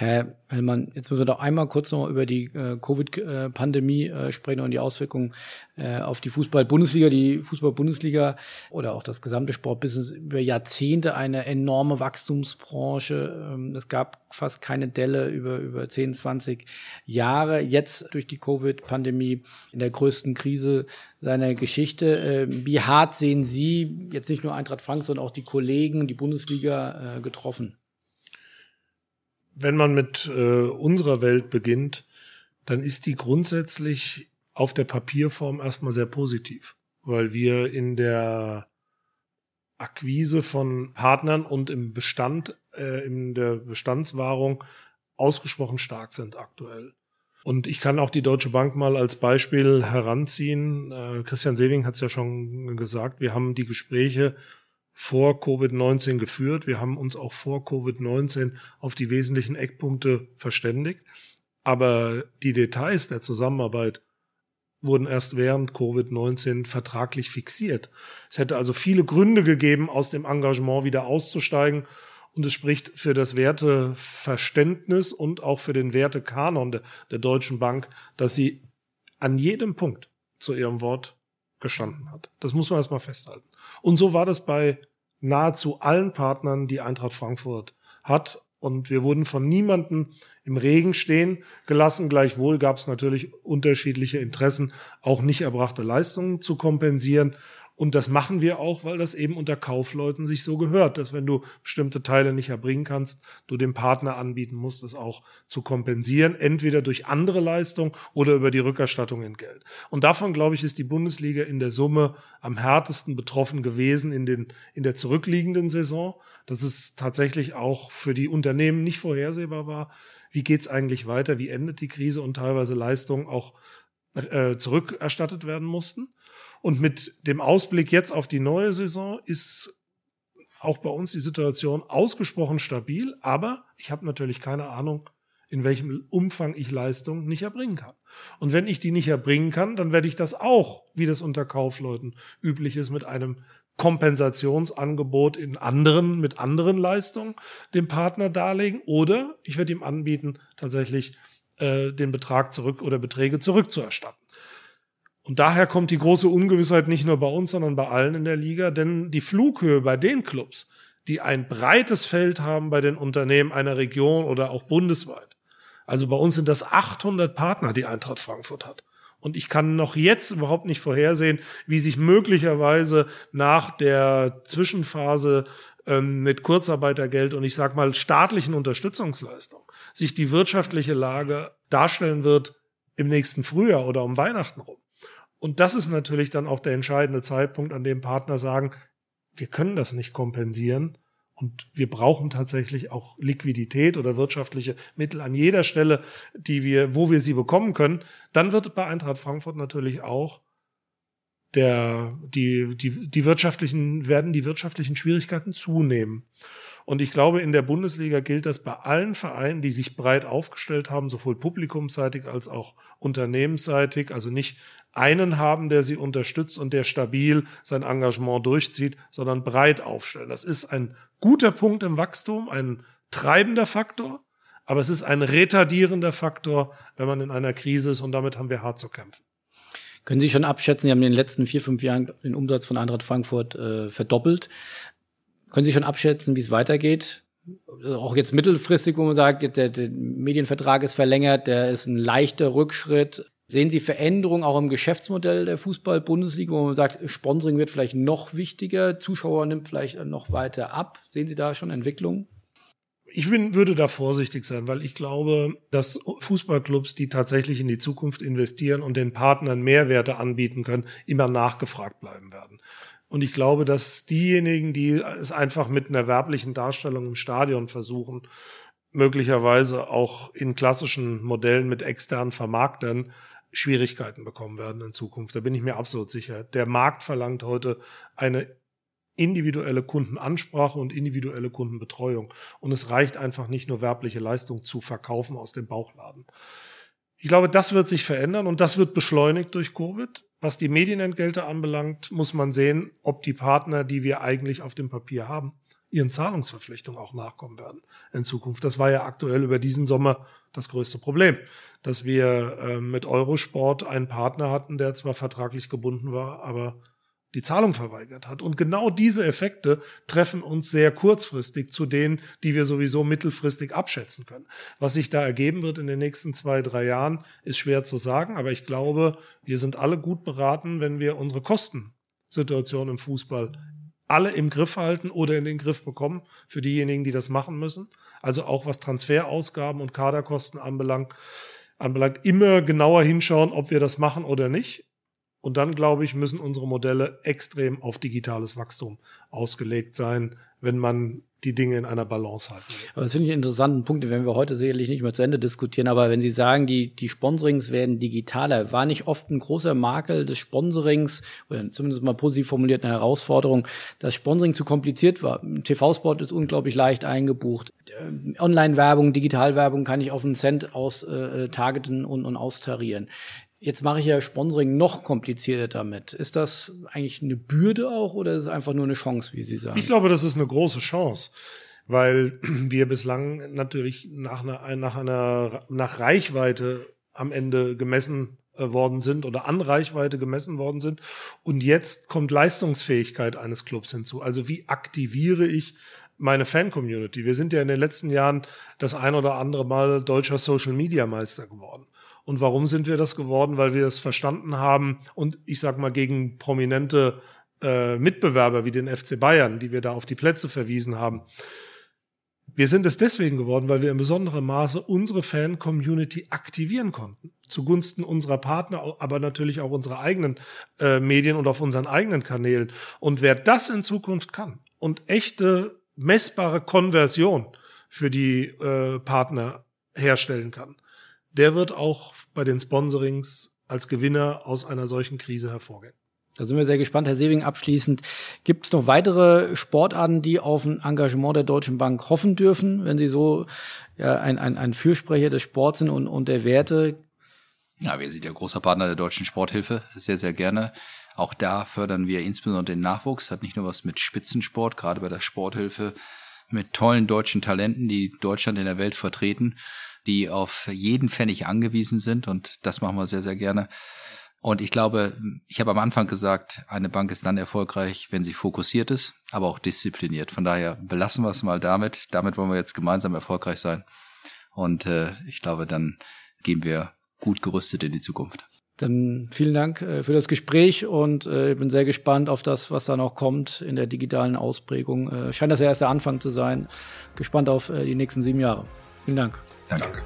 Herr Hellmann, jetzt müssen wir doch einmal kurz noch über die äh, Covid-Pandemie äh, sprechen und die Auswirkungen äh, auf die Fußball-Bundesliga. Die Fußball-Bundesliga oder auch das gesamte Sportbusiness über Jahrzehnte eine enorme Wachstumsbranche. Ähm, es gab fast keine Delle über, über 10, 20 Jahre. Jetzt durch die Covid-Pandemie in der größten Krise seiner Geschichte. Äh, wie hart sehen Sie jetzt nicht nur Eintracht Frank, sondern auch die Kollegen, die Bundesliga äh, getroffen? Wenn man mit äh, unserer Welt beginnt, dann ist die grundsätzlich auf der Papierform erstmal sehr positiv, weil wir in der Akquise von Partnern und im Bestand, äh, in der Bestandswahrung ausgesprochen stark sind aktuell. Und ich kann auch die Deutsche Bank mal als Beispiel heranziehen. Äh, Christian Sewing hat es ja schon gesagt, wir haben die Gespräche vor Covid-19 geführt. Wir haben uns auch vor Covid-19 auf die wesentlichen Eckpunkte verständigt. Aber die Details der Zusammenarbeit wurden erst während Covid-19 vertraglich fixiert. Es hätte also viele Gründe gegeben, aus dem Engagement wieder auszusteigen. Und es spricht für das Werteverständnis und auch für den Wertekanon der, Deutschen Bank, dass sie an jedem Punkt zu ihrem Wort gestanden hat. Das muss man erstmal festhalten. Und so war das bei nahezu allen Partnern, die Eintracht Frankfurt hat. Und wir wurden von niemandem im Regen stehen gelassen. Gleichwohl gab es natürlich unterschiedliche Interessen, auch nicht erbrachte Leistungen zu kompensieren. Und das machen wir auch, weil das eben unter Kaufleuten sich so gehört, dass wenn du bestimmte Teile nicht erbringen kannst, du dem Partner anbieten musst, es auch zu kompensieren, entweder durch andere Leistungen oder über die Rückerstattung in Geld. Und davon, glaube ich, ist die Bundesliga in der Summe am härtesten betroffen gewesen in, den, in der zurückliegenden Saison, dass es tatsächlich auch für die Unternehmen nicht vorhersehbar war, wie geht's eigentlich weiter, wie endet die Krise und teilweise Leistungen auch äh, zurückerstattet werden mussten. Und mit dem Ausblick jetzt auf die neue Saison ist auch bei uns die Situation ausgesprochen stabil, aber ich habe natürlich keine Ahnung, in welchem Umfang ich Leistung nicht erbringen kann. Und wenn ich die nicht erbringen kann, dann werde ich das auch, wie das unter Kaufleuten üblich ist, mit einem Kompensationsangebot in anderen, mit anderen Leistungen dem Partner darlegen oder ich werde ihm anbieten, tatsächlich äh, den Betrag zurück oder Beträge zurückzuerstatten. Und daher kommt die große Ungewissheit nicht nur bei uns, sondern bei allen in der Liga, denn die Flughöhe bei den Clubs, die ein breites Feld haben bei den Unternehmen einer Region oder auch bundesweit. Also bei uns sind das 800 Partner, die Eintracht Frankfurt hat. Und ich kann noch jetzt überhaupt nicht vorhersehen, wie sich möglicherweise nach der Zwischenphase ähm, mit Kurzarbeitergeld und ich sag mal staatlichen Unterstützungsleistung sich die wirtschaftliche Lage darstellen wird im nächsten Frühjahr oder um Weihnachten rum. Und das ist natürlich dann auch der entscheidende Zeitpunkt, an dem Partner sagen, wir können das nicht kompensieren und wir brauchen tatsächlich auch Liquidität oder wirtschaftliche Mittel an jeder Stelle, die wir, wo wir sie bekommen können. Dann wird bei Eintracht Frankfurt natürlich auch der, die, die, die wirtschaftlichen, werden die wirtschaftlichen Schwierigkeiten zunehmen. Und ich glaube, in der Bundesliga gilt das bei allen Vereinen, die sich breit aufgestellt haben, sowohl publikumsseitig als auch unternehmensseitig. Also nicht einen haben, der sie unterstützt und der stabil sein Engagement durchzieht, sondern breit aufstellen. Das ist ein guter Punkt im Wachstum, ein treibender Faktor, aber es ist ein retardierender Faktor, wenn man in einer Krise ist und damit haben wir hart zu kämpfen. Können Sie schon abschätzen, Sie haben in den letzten vier, fünf Jahren den Umsatz von Eintracht Frankfurt äh, verdoppelt. Können Sie schon abschätzen, wie es weitergeht? Auch jetzt mittelfristig, wo man sagt, der, der Medienvertrag ist verlängert, der ist ein leichter Rückschritt. Sehen Sie Veränderungen auch im Geschäftsmodell der Fußball-Bundesliga, wo man sagt, Sponsoring wird vielleicht noch wichtiger, Zuschauer nimmt vielleicht noch weiter ab? Sehen Sie da schon Entwicklungen? Ich bin, würde da vorsichtig sein, weil ich glaube, dass Fußballclubs, die tatsächlich in die Zukunft investieren und den Partnern Mehrwerte anbieten können, immer nachgefragt bleiben werden. Und ich glaube, dass diejenigen, die es einfach mit einer werblichen Darstellung im Stadion versuchen, möglicherweise auch in klassischen Modellen mit externen Vermarktern Schwierigkeiten bekommen werden in Zukunft. Da bin ich mir absolut sicher. Der Markt verlangt heute eine individuelle Kundenansprache und individuelle Kundenbetreuung. Und es reicht einfach nicht nur werbliche Leistung zu verkaufen aus dem Bauchladen. Ich glaube, das wird sich verändern und das wird beschleunigt durch Covid. Was die Medienentgelte anbelangt, muss man sehen, ob die Partner, die wir eigentlich auf dem Papier haben, ihren Zahlungsverpflichtungen auch nachkommen werden in Zukunft. Das war ja aktuell über diesen Sommer das größte Problem, dass wir äh, mit Eurosport einen Partner hatten, der zwar vertraglich gebunden war, aber die Zahlung verweigert hat. Und genau diese Effekte treffen uns sehr kurzfristig zu denen, die wir sowieso mittelfristig abschätzen können. Was sich da ergeben wird in den nächsten zwei, drei Jahren, ist schwer zu sagen. Aber ich glaube, wir sind alle gut beraten, wenn wir unsere Kostensituation im Fußball alle im Griff halten oder in den Griff bekommen für diejenigen, die das machen müssen. Also auch was Transferausgaben und Kaderkosten anbelangt, anbelangt immer genauer hinschauen, ob wir das machen oder nicht Und dann, glaube ich, müssen unsere Modelle extrem auf digitales Wachstum ausgelegt sein, wenn man die Dinge in einer Balance halten. Aber das finde ich einen interessanten Punkt, den werden wir heute sicherlich nicht mehr zu Ende diskutieren. Aber wenn Sie sagen, die, die Sponsorings werden digitaler, war nicht oft ein großer Makel des Sponsorings, oder zumindest mal positiv formuliert eine Herausforderung, dass Sponsoring zu kompliziert war. TV-Sport ist unglaublich leicht eingebucht. Äh, Online-Werbung, Digitalwerbung kann ich auf einen Cent aus äh, targeten und, und austarieren. Jetzt mache ich ja Sponsoring noch komplizierter damit. Ist das eigentlich eine Bürde auch oder ist es einfach nur eine Chance, wie Sie sagen? Ich glaube, das ist eine große Chance, weil wir bislang natürlich nach einer, nach einer nach Reichweite am Ende gemessen äh, worden sind oder an Reichweite gemessen worden sind. Und jetzt kommt Leistungsfähigkeit eines Clubs hinzu. Also wie aktiviere ich meine Fan-Community? Wir sind ja in den letzten Jahren das ein oder andere Mal deutscher Social-Media-Meister geworden. Und warum sind wir das geworden? Weil wir es verstanden haben und ich sag mal gegen prominente äh, Mitbewerber wie den FC Bayern, die wir da auf die Plätze verwiesen haben. Wir sind es deswegen geworden, weil wir in besonderem Maße unsere Fan-Community aktivieren konnten. Zugunsten unserer Partner, aber natürlich auch unserer eigenen äh, Medien und auf unseren eigenen Kanälen. Und wer das in Zukunft kann und echte messbare Konversion für die äh, Partner herstellen kann, der wird auch bei den Sponsorings als Gewinner aus einer solchen Krise hervorgehen. Da sind wir sehr gespannt. Herr Sewing, abschließend, gibt es noch weitere Sportarten, die auf ein Engagement der Deutschen Bank hoffen dürfen, wenn Sie so ja, ein, ein, ein Fürsprecher des Sports sind und, und der Werte? Ja, wir sind ja großer Partner der Deutschen Sporthilfe, sehr, sehr gerne. Auch da fördern wir insbesondere den Nachwuchs, hat nicht nur was mit Spitzensport, gerade bei der Sporthilfe, mit tollen deutschen Talenten, die Deutschland in der Welt vertreten die auf jeden Pfennig angewiesen sind und das machen wir sehr, sehr gerne. Und ich glaube, ich habe am Anfang gesagt, eine Bank ist dann erfolgreich, wenn sie fokussiert ist, aber auch diszipliniert. Von daher belassen wir es mal damit. Damit wollen wir jetzt gemeinsam erfolgreich sein. Und äh, ich glaube, dann gehen wir gut gerüstet in die Zukunft. Dann vielen Dank äh, für das Gespräch und äh, ich bin sehr gespannt auf das, was da noch kommt in der digitalen Ausprägung. Äh, scheint das ja erst der Anfang zu sein. Gespannt auf die nächsten sieben Jahre. Vielen Dank. 再找个